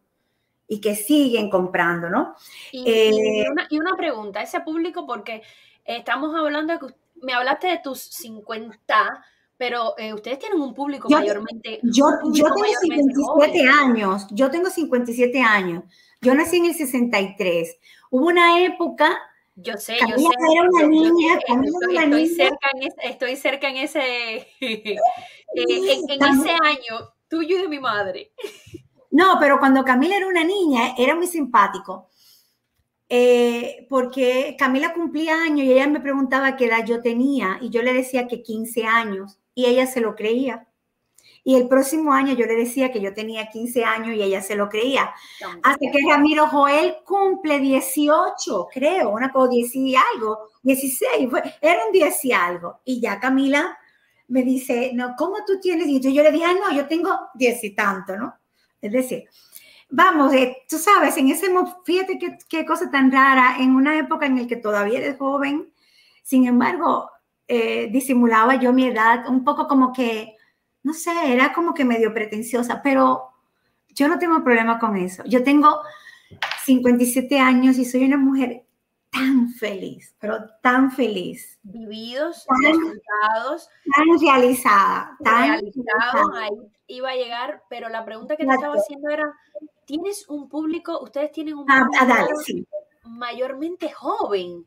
y que siguen comprando, ¿no? Y, eh, una, y una, pregunta, ese público, porque estamos hablando de que me hablaste de tus 50 pero eh, ustedes tienen un público mayormente. Yo, yo tengo 57 años. Yo tengo 57 años. Yo nací en el 63. Hubo una época. Yo sé, yo sé. Era una niña. estoy, Cerca en ese, estoy cerca en ese. <laughs> Eh, en, ese año, tuyo y de mi madre. No, pero cuando Camila era una niña, era muy simpático. Eh, porque Camila cumplía años y ella me preguntaba qué edad yo tenía y yo le decía que 15 años y ella se lo creía. Y el próximo año yo le decía que yo tenía 15 años y ella se lo creía. Hasta que Ramiro Joel cumple 18, creo, una cosa, 10 y algo, 16, eran 10 y algo. Y ya Camila me dice, no, ¿cómo tú tienes? Y yo le dije, ah, no, yo tengo 10 y tanto, ¿no? Es decir, vamos, eh, tú sabes, en ese, fíjate qué, qué cosa tan rara, en una época en la que todavía eres joven, sin embargo, eh, disimulaba yo mi edad, un poco como que, no sé, era como que medio pretenciosa, pero yo no tengo problema con eso. Yo tengo 57 años y soy una mujer tan feliz, pero tan feliz. Vividos, tan, resultados. Tan realizada. Tan realizado, ahí iba a llegar, pero la pregunta que te estaba haciendo era, ¿tienes un público, ustedes tienen un ah, público mayormente joven?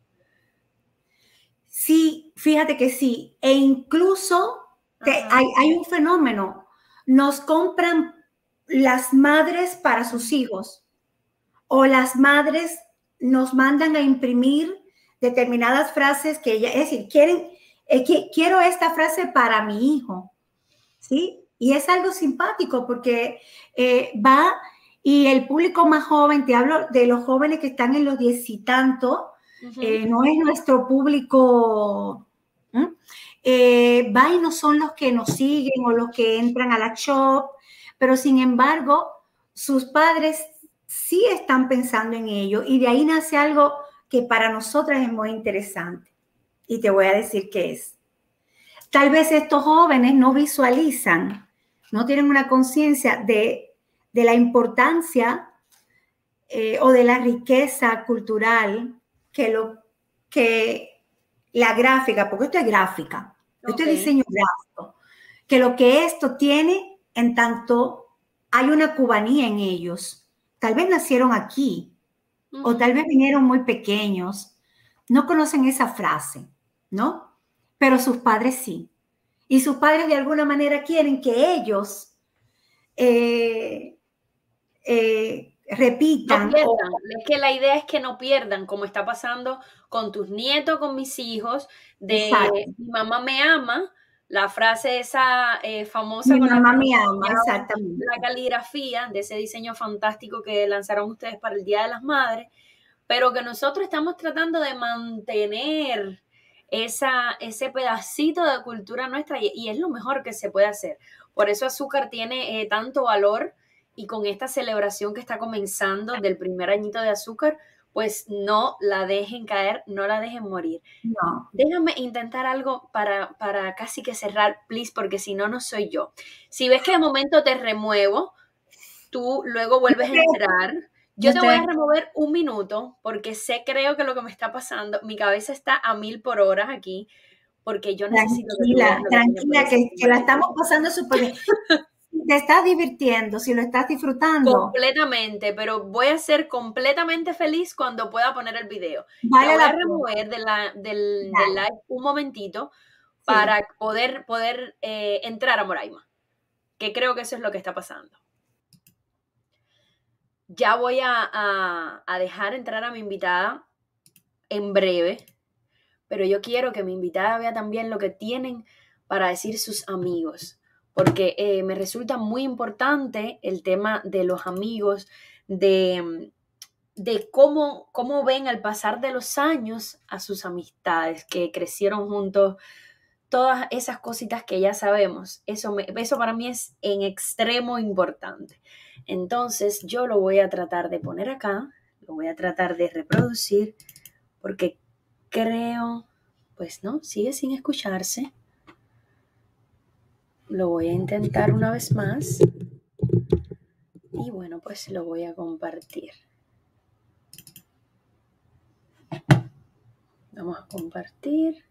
Sí, fíjate que sí. E incluso hay, un fenómeno. Nos compran las madres para sus hijos o las madres nos mandan a imprimir determinadas frases que ella, es decir, quieren, eh, que, quiero esta frase para mi hijo, ¿sí? Y es algo simpático porque eh, va y el público más joven, te hablo de los jóvenes que están en los diez y tanto, eh, no es nuestro público, eh, va y no son los que nos siguen o los que entran a la shop, pero sin embargo, sus padres sí están pensando en ello y de ahí nace algo que para nosotras es muy interesante. y te voy a decir qué es. Tal vez estos jóvenes no visualizan, no tienen una conciencia de, la importancia eh, o de la riqueza cultural que, lo, que la gráfica, porque esto es gráfica, esto es diseño gráfico, que lo que esto tiene en tanto hay una cubanía en ellos. Tal vez nacieron aquí o tal vez vinieron muy pequeños. No conocen esa frase, ¿no? Pero sus padres sí. Y sus padres de alguna manera quieren que ellos eh, eh, repitan. Es que la idea es que no pierdan, como está pasando con tus nietos, con mis hijos, de mi mamá me ama, la frase esa eh, famosa. Mi mamá me ama, exactamente. La caligrafía de ese diseño fantástico que lanzaron ustedes para el Día de las Madres, pero que nosotros estamos tratando de mantener esa, ese pedacito de cultura nuestra y, es lo mejor que se puede hacer. Por eso azúcar tiene eh, tanto valor y con esta celebración que está comenzando del primer añito de azúcar, pues no la dejen caer, no la dejen morir. No. Déjame intentar algo para, para casi que cerrar, please, porque si no, no soy yo. Si ves que de momento te remuevo, tú luego vuelves a entrar. Yo te voy a remover un minuto porque sé, creo que lo que me está pasando, mi cabeza está a mil por hora aquí, porque yo necesito... Tranquila, tranquila, que, que, la estamos pasando súper bien. Te estás divirtiendo, si lo estás disfrutando. Completamente, pero voy a ser completamente feliz cuando pueda poner el video. Vale voy a remover del, live un momentito para poder, poder eh, entrar a Moraima, que creo que eso es lo que está pasando. Ya voy a, a dejar entrar a mi invitada en breve, pero yo quiero que mi invitada vea también lo que tienen para decir sus amigos porque eh, me resulta muy importante el tema de los amigos, de, de cómo, cómo ven al pasar de los años a sus amistades que crecieron juntos, todas esas cositas que ya sabemos. Eso, eso para mí es en extremo importante. Entonces yo lo voy a tratar de poner acá, lo voy a tratar de reproducir, porque creo, pues no, sigue sin escucharse. Lo voy a intentar una vez más. Y bueno, pues lo voy a compartir. Vamos a compartir.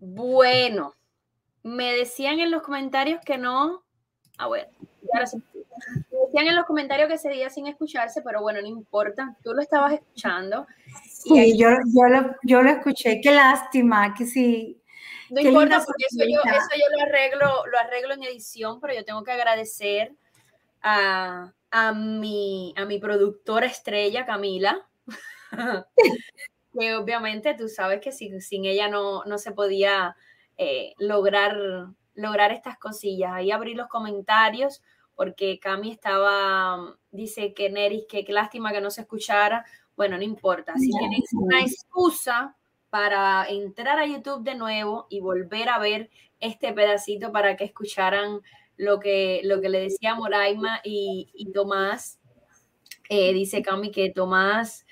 Bueno, me decían en los comentarios que no. Ah, bueno, ahora sí. Me decían en los comentarios que ese día sin escucharse, pero bueno, no importa. Tú lo estabas escuchando. Sí, yo, yo, lo, yo lo escuché. Qué lástima que sí. No importa, porque eso yo, eso yo lo arreglo, lo arreglo en edición, pero yo tengo que agradecer a, a mi, a mi productora estrella, Camila, <laughs> que obviamente tú sabes que sin, sin ella no, no se podía eh, lograr, lograr estas cosillas. Ahí abrí los comentarios porque Cami estaba, dice que Neris, que qué lástima que no se escuchara. Bueno, no importa. Si tienes una excusa para entrar a YouTube de nuevo y volver a ver este pedacito para que escucharan lo que, lo que le decía Moraima y, y Tomás. Eh, dice Cami que Tomás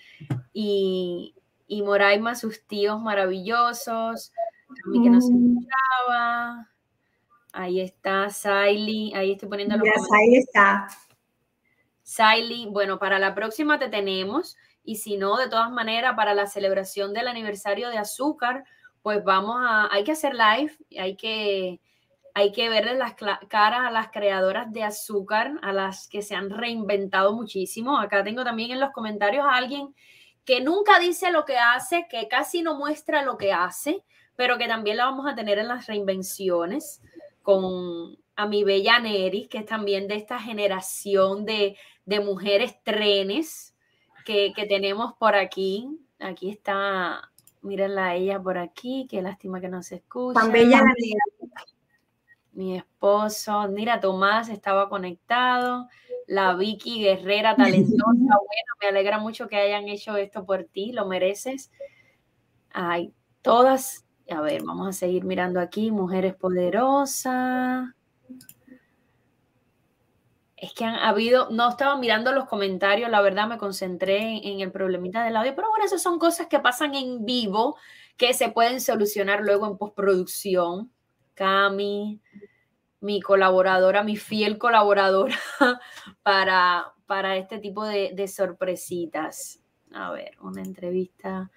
y, y Moraima, sus tíos maravillosos. Cami que no se mm. escuchaba. Ahí está Siley. Ahí estoy poniendo los Ahí está. Siley, bueno, para la próxima te tenemos. Y si no, de todas maneras, para la celebración del aniversario de Azúcar, pues vamos a, hay que hacer live, hay que, hay que verle las caras a las creadoras de azúcar, a las que se han reinventado muchísimo. Acá tengo también en los comentarios a alguien que nunca dice lo que hace, que casi no muestra lo que hace, pero que también la vamos a tener en las reinvenciones con a mi bella Neris, que es también de esta generación de, mujeres trenes que, tenemos por aquí. Aquí está, mírenla a ella por aquí, qué lástima que no se escucha. Tan bella mi esposo, mira, Tomás estaba conectado, la Vicky Guerrera talentosa, <laughs> bueno, me alegra mucho que hayan hecho esto por ti, lo mereces. Ay, todas, a ver, vamos a seguir mirando aquí, mujeres poderosas. Es que han habido, no estaba mirando los comentarios, la verdad me concentré en, el problemita del audio, pero bueno, esas son cosas que pasan en vivo, que se pueden solucionar luego en postproducción. Cami, mi colaboradora, mi fiel colaboradora <laughs> para, para este tipo de, de sorpresitas. A ver, una entrevista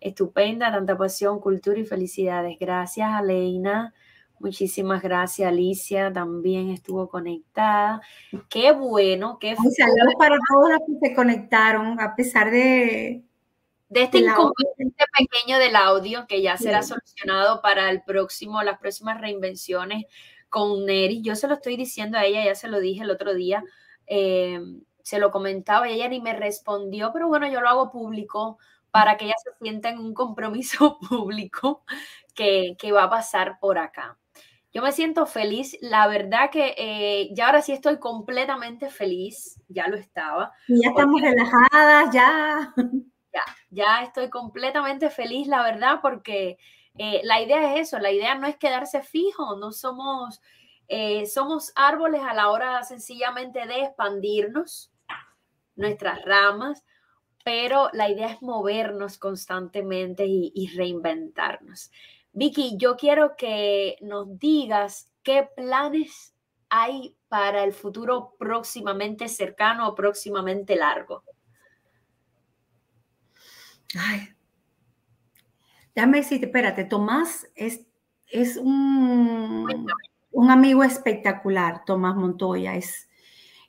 estupenda, tanta pasión, cultura y felicidades. Gracias, Aleina. Muchísimas gracias, Alicia. También estuvo conectada. Qué bueno, qué Saludos para todos los que se conectaron, a pesar de, de este inconveniente pequeño del audio que ya será solucionado para el próximo, las próximas reinvenciones con Neri. Yo se lo estoy diciendo a ella, ya se lo dije el otro día, eh, se lo comentaba y ella ni me respondió, pero bueno, yo lo hago público para que ella se sienta en un compromiso <laughs> público que, va a pasar por acá. Yo me siento feliz, la verdad que eh, ya ahora sí estoy completamente feliz, ya lo estaba. ya estamos relajadas, <laughs> ya ya, estoy completamente feliz, la verdad, porque eh, la idea es eso, la idea no es quedarse fijo, no somos, eh, somos árboles a la hora sencillamente de expandirnos, nuestras ramas, pero la idea es movernos constantemente y, y reinventarnos. Vicky, yo quiero que nos digas qué planes hay para el futuro próximamente cercano o próximamente largo. Ay, déjame decirte, espérate, Tomás es, es un, un amigo espectacular, Tomás Montoya, es,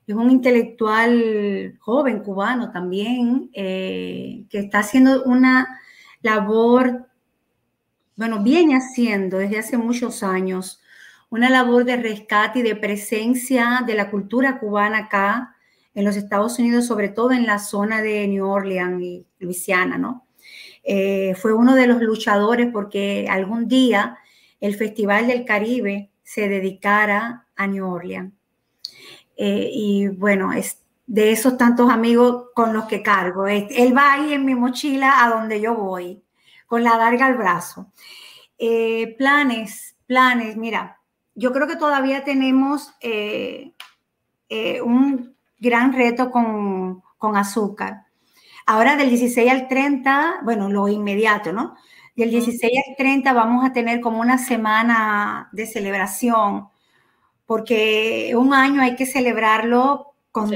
es un intelectual joven cubano también, eh, que está haciendo una labor, bueno, viene haciendo desde hace muchos años, una labor de rescate y de presencia de la cultura cubana acá en los Estados Unidos, sobre todo en la zona de New Orleans y Luisiana, ¿no? Eh, fue uno de los luchadores porque algún día el Festival del Caribe se dedicara a New Orleans. Eh, y bueno, es de esos tantos amigos con los que cargo. Él va ahí en mi mochila a donde yo voy, con la larga al brazo. Eh, planes, planes, mira, yo creo que todavía tenemos un gran reto con, azúcar. Ahora del 16 al 30, bueno, lo inmediato, ¿no? Del 16 al 30 vamos a tener como una semana de celebración, porque un año hay que celebrarlo con,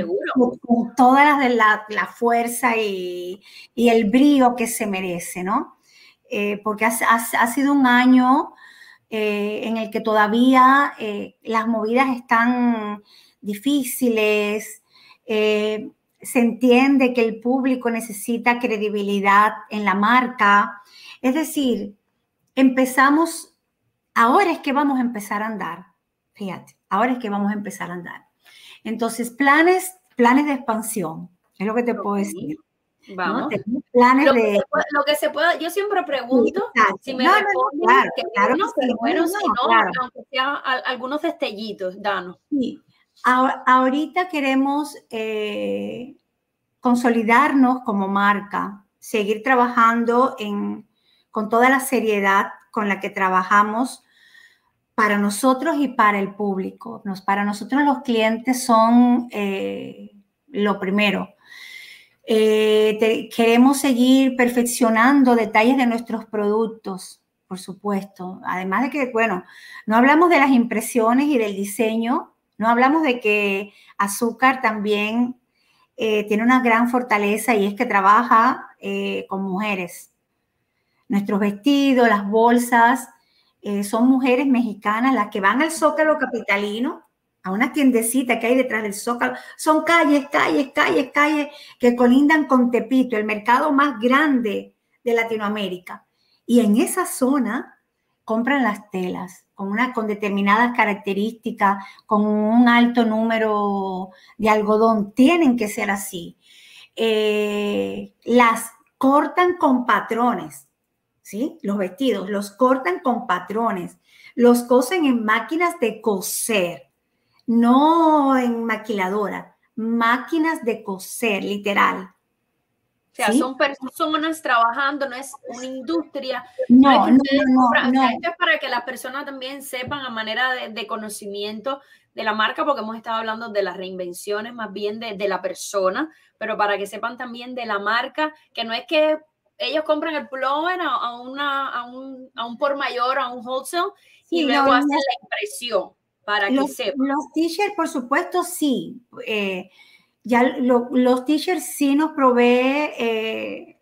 con, toda la, la, fuerza y, y, el brío que se merece, ¿no? eh, porque ha, sido un año eh, en el que todavía las movidas están difíciles, se entiende que el público necesita credibilidad en la marca. Es decir, empezamos, ahora es que vamos a empezar a andar, fíjate, ahora es que vamos a empezar a andar. Entonces, planes, planes de expansión, es lo que te puedo decir. Vamos. Planes lo, de... que lo que se pueda, yo siempre pregunto si me responden claro, claro bueno, pero bueno, si no, aunque sea algunos destellitos, danos. Sí. Ahorita queremos eh, consolidarnos como marca, seguir trabajando con toda la seriedad con la que trabajamos para nosotros y para el público. Nos, para nosotros los clientes son eh, lo primero. Eh, queremos seguir perfeccionando detalles de nuestros productos, por supuesto. Además de que, bueno, no hablamos de las impresiones y del diseño, no hablamos de que Azúcar también eh, tiene una gran fortaleza y es que trabaja con mujeres. Nuestros vestidos, las bolsas, eh, son mujeres mexicanas las que van al Zócalo Capitalino, a una tiendecita que hay detrás del Zócalo. Son calles, calles, calles, calles que colindan con Tepito, el mercado más grande de Latinoamérica. Y en esa zona compran las telas con, una, con determinadas características, con un alto número de algodón. Tienen que ser así. Eh, las cortan con patrones. ¿sí? Los vestidos, los cortan con patrones, los cosen en máquinas de coser, no en maquiladora, máquinas de coser, literal. O sea, son personas trabajando, no es una industria. No, no, no, no, Esto es para que las personas también sepan a manera de, conocimiento de la marca, porque hemos estado hablando de las reinvenciones, más bien de, de, la persona, pero para que sepan también de la marca, que no es que ellos compran el plover a, una, a, un, a un por mayor, a un wholesale, y luego hacen la impresión para los, que sepan. Los t-shirts, por supuesto, sí. Eh, ya los t-shirts sí nos provee eh,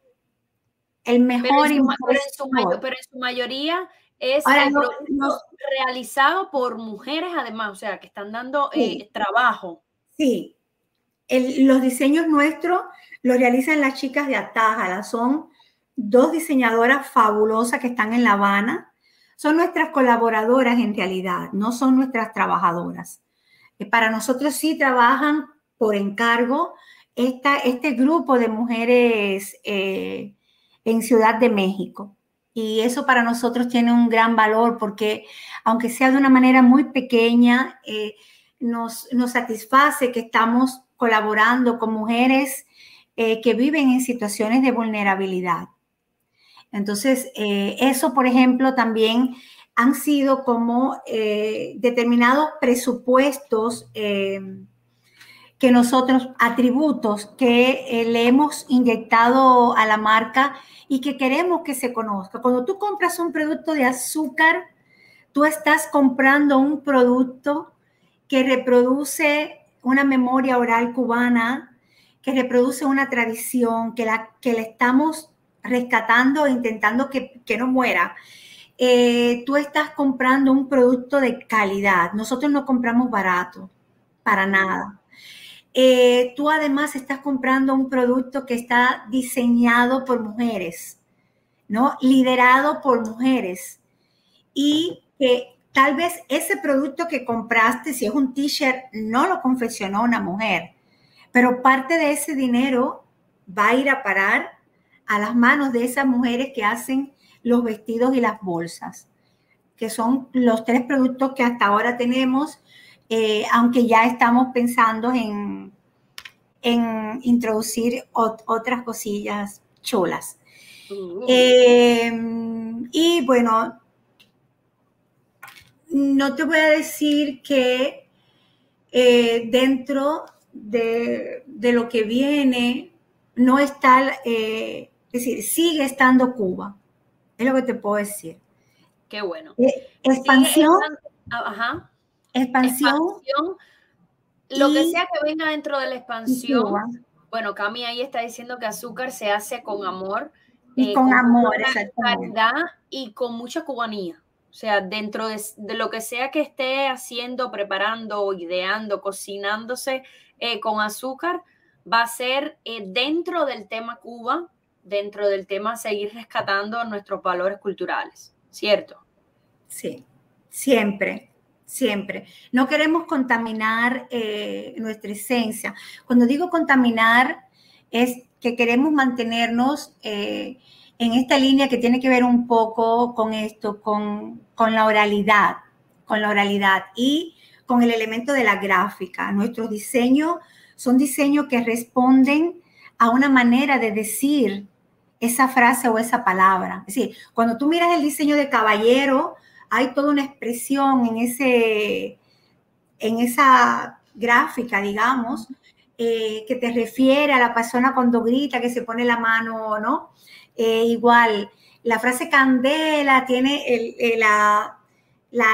el mejor pero en, su, pero, en su, mayoría es realizado por mujeres además, o sea, que están dando eh, trabajo. Sí, los diseños nuestros los realizan las chicas de Atájala, son dos diseñadoras fabulosas que están en La Habana. Son nuestras colaboradoras en realidad, no son nuestras trabajadoras. Eh, para nosotros sí trabajan por encargo esta, este grupo de mujeres eh, en Ciudad de México. Y eso para nosotros tiene un gran valor porque aunque sea de una manera muy pequeña, eh, nos, nos, satisface que estamos colaborando con mujeres que viven en situaciones de vulnerabilidad. Entonces, eh, eso, por ejemplo, también han sido como eh, determinados presupuestos eh, que nosotros, atributos que le hemos inyectado a la marca y que queremos que se conozca. Cuando tú compras un producto de azúcar, tú estás comprando un producto que reproduce una memoria oral cubana, que reproduce una tradición, que, la, que estamos rescatando e intentando que, no muera, eh, tú estás comprando un producto de calidad. Nosotros no compramos barato, para nada. Eh, tú además estás comprando un producto que está diseñado por mujeres, ¿no? Liderado por mujeres. Y que tal vez ese producto que compraste, si es un t-shirt, no lo confeccionó una mujer, pero parte de ese dinero va a ir a parar a las manos de esas mujeres que hacen los vestidos y las bolsas, que son los tres productos que hasta ahora tenemos, eh, aunque ya estamos pensando en, en introducir otras cosillas chulas. Mm. Em, y bueno, no te voy a decir que eh, dentro de, lo que viene no está eh, es decir, sigue estando Cuba. Es lo que te puedo decir. Qué bueno. Eh, expansión. Ah, ajá. Expansión. lo que sea que venga dentro de la expansión. Bueno, Cami ahí está diciendo que azúcar se hace con amor Y con, amor, exactamente. Y con mucha cubanía. O sea, dentro de, lo que sea que esté haciendo, preparando, ideando, cocinándose eh, con azúcar, va a ser eh, dentro del tema Cuba, dentro del tema seguir rescatando nuestros valores culturales, ¿cierto? Sí, siempre, siempre. No queremos contaminar eh, nuestra esencia. Cuando digo contaminar, es que queremos mantenernos en esta línea que tiene que ver un poco con esto, con, la oralidad, con la oralidad y con el elemento de la gráfica. Nuestros diseños son diseños que responden a una manera de decir esa frase o esa palabra. Es decir, cuando tú miras el diseño de caballero, hay toda una expresión en, ese, en esa gráfica, digamos, eh, que te refiere a la persona cuando grita, que se pone la mano, ¿no? Eh, igual, la frase candela tiene la,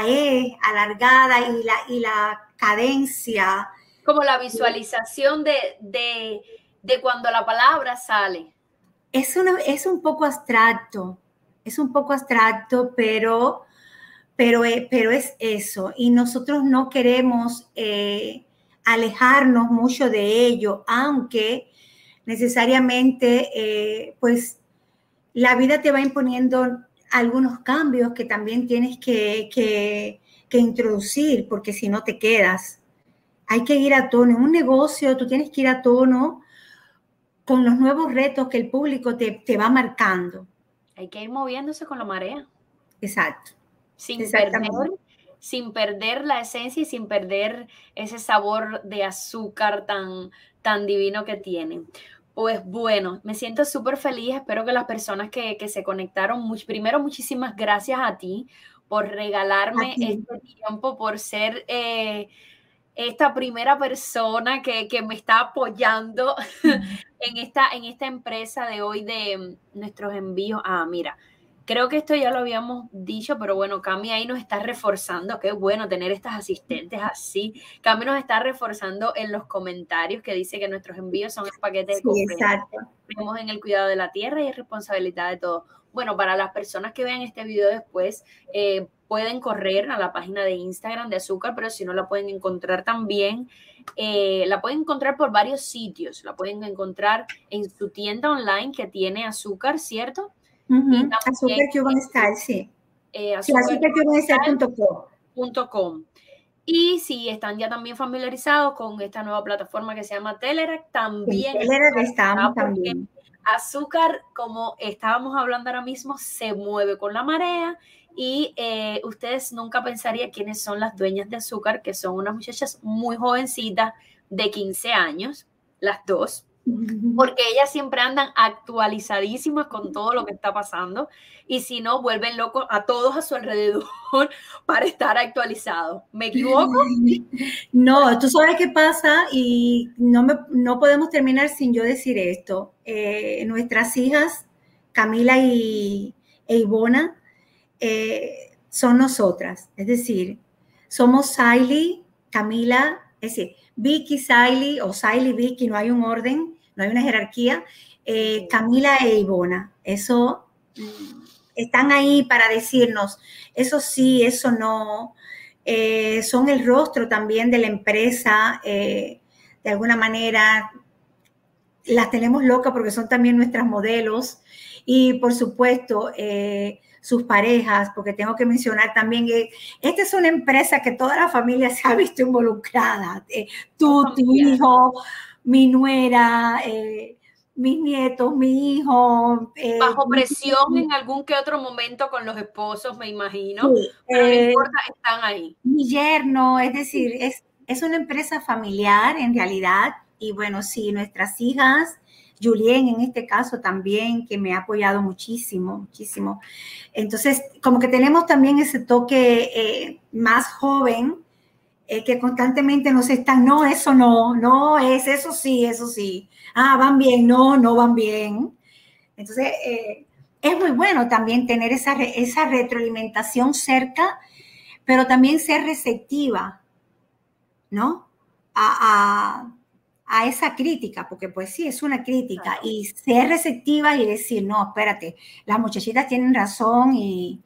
E alargada y la, y la cadencia. Como la visualización de, cuando la palabra sale. Es, es un poco abstracto, es un poco abstracto, pero, pero, eh, pero es eso. Y nosotros no queremos eh, alejarnos mucho de ello, aunque necesariamente, pues, la vida te va imponiendo algunos cambios que también tienes que, introducir, porque si no te quedas. Hay que ir a tono. En un negocio tú tienes que ir a tono con los nuevos retos que el público te, va marcando. Hay que ir moviéndose con la marea. Exacto. Sin perder, sin perder la esencia y sin perder ese sabor de azúcar tan, tan divino que tiene. Pues bueno, me siento súper feliz. Espero que las personas que, se conectaron, primero muchísimas gracias a ti por regalarme este tiempo, por ser eh, esta primera persona que, me está apoyando <laughs> en, esta, en esta empresa de hoy de nuestros envíos. Ah, mira, Creo que esto ya lo habíamos dicho, pero bueno, Cami ahí nos está reforzando. Qué bueno tener estas asistentes así. Cami nos está reforzando en los comentarios que dice que nuestros envíos son el paquete de sí, exacto. Tenemos en el cuidado de la tierra y es responsabilidad de todos. Bueno, para las personas que vean este video después, eh, pueden correr a la página de Instagram de Azúcar, pero si no la pueden encontrar también, eh, la pueden encontrar por varios sitios. La pueden encontrar en su tienda online que tiene Azúcar, ¿cierto? Azúcar Cuban Style, sí. Eh, azúcarcubanstyle.com. Y si están ya también familiarizados con esta nueva plataforma que se llama Telerak, también. estamos también. Azúcar, como estábamos hablando ahora mismo, se mueve con la marea y eh, ustedes nunca pensarían quiénes son las dueñas de azúcar, que son unas muchachas muy jovencitas de 15 años, las dos porque ellas siempre andan actualizadísimas con todo lo que está pasando y si no, vuelven locos a todos a su alrededor <laughs> para estar actualizados. ¿Me equivoco? <laughs> No, tú sabes qué pasa y no, me, no podemos terminar sin yo decir esto. Eh, nuestras hijas, Camila y e Ivona, eh, son nosotras, es decir, somos Siley, Camila, es decir, Vicky, Siley o Siley, Vicky, no hay un orden no hay una jerarquía. Eh, Camila e Ivona, eso mm, están ahí para decirnos, eso sí, eso no. Eh, son el rostro también de la empresa, eh, de alguna manera las tenemos locas porque son también nuestras modelos y por supuesto sus parejas, porque tengo que mencionar también que esta es una empresa que toda la familia se ha visto involucrada, tú, tu hijo, mi nuera, eh, mis nietos, mi hijo. Eh, Bajo presión en algún que otro momento con los esposos, me imagino. pero no eh, importa, están ahí. Mi yerno, es decir, es, es una empresa familiar en realidad. Y bueno, sí, nuestras hijas, Julien en este caso también, que me ha apoyado muchísimo, muchísimo. Entonces, como que tenemos también ese toque más joven eh, que constantemente nos están, no, eso no, no es, eso sí, eso sí. Ah, van bien, no, no van bien. Entonces, eh, es muy bueno también tener esa, esa retroalimentación cerca, pero también ser receptiva, ¿no? A, a esa crítica, porque pues sí, es una crítica, y ser receptiva y decir, no, espérate, las muchachitas tienen razón y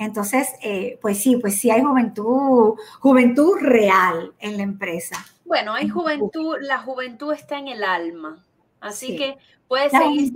entonces, eh, pues sí, pues sí hay juventud, juventud real en la empresa. Bueno, hay juventud, la juventud está en el alma, así que puede seguir.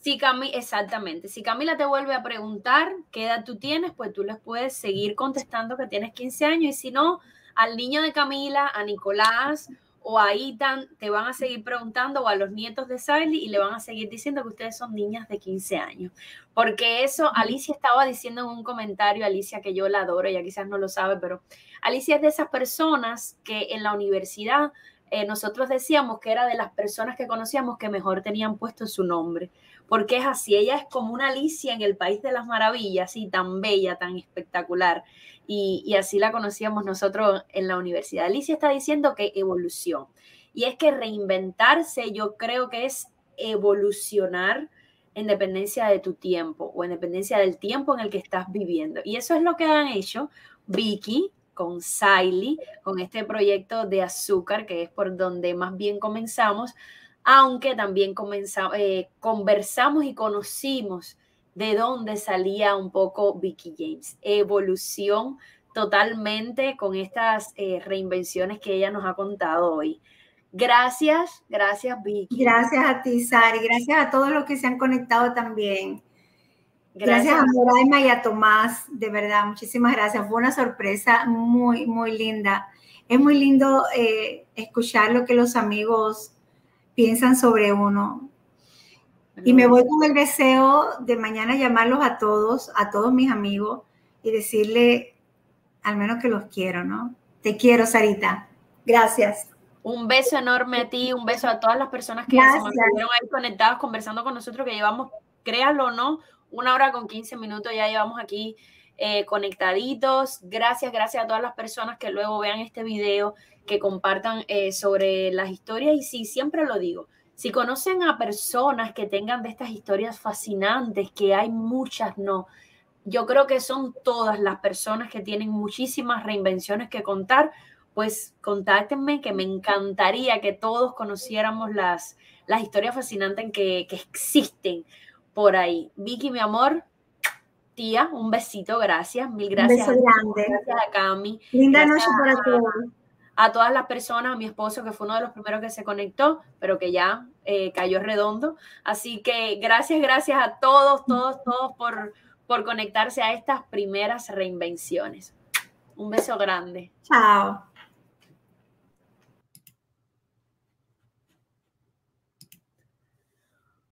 Si Camila, exactamente, si Camila te vuelve a preguntar qué edad tú tienes, pues tú les puedes seguir contestando que tienes 15 años y si no, al niño de Camila, a Nicolás o a Ethan, te van a seguir preguntando o a los nietos de Sally y le van a seguir diciendo que ustedes son niñas de 15 años. Porque eso, Alicia estaba diciendo en un comentario, Alicia, que yo la adoro, ella quizás no lo sabe, pero Alicia es de esas personas que en la universidad eh, nosotros decíamos que era de las personas que conocíamos que mejor tenían puesto su nombre, porque es así, ella es como una Alicia en el País de las Maravillas, y tan bella, tan espectacular, y, así la conocíamos nosotros en la universidad. Alicia está diciendo que evolución, y es que reinventarse yo creo que es evolucionar en dependencia de tu tiempo o en dependencia del tiempo en el que estás viviendo. Y eso es lo que han hecho Vicky, con Siley, con este proyecto de azúcar, que es por donde más bien comenzamos, aunque también comenzamos, eh, conversamos y conocimos de dónde salía un poco Vicky James. Evolución totalmente con estas eh, reinvenciones que ella nos ha contado hoy. Gracias, gracias Vicky. Gracias a ti, Sari. Gracias a todos los que se han conectado también. Gracias, a Moraima y a Tomás, de verdad, muchísimas gracias. Fue una sorpresa muy, muy linda. Es muy lindo eh, escuchar lo que los amigos piensan sobre uno. Y me voy con el deseo de mañana llamarlos a todos, a todos mis amigos, y decirle al menos que los quiero, ¿no? Te quiero, Sarita. Gracias. Un beso enorme a ti, un beso a todas las personas que se mantuvieron ahí conectadas conversando con nosotros, que llevamos, créanlo o no, una hora con 15 minutos ya llevamos aquí eh, conectaditos. Gracias, gracias a todas las personas que luego vean este video, que compartan eh, sobre las historias. Y sí, siempre lo digo, si conocen a personas que tengan de estas historias fascinantes, que hay muchas, no. Yo creo que son todas las personas que tienen muchísimas reinvenciones que contar, pues contáctenme, que me encantaría que todos conociéramos las, las historias fascinantes que, que existen por ahí. Vicky, mi amor, tía, un besito, gracias, mil gracias. Un beso grande. Gracias a Cami. Linda noche para todos. A todas las personas, a mi esposo, que fue uno de los primeros que se conectó, pero que ya eh, cayó redondo. Así que gracias, gracias a todos, todos, todos por, por conectarse a estas primeras reinvenciones. Un beso grande. Chao.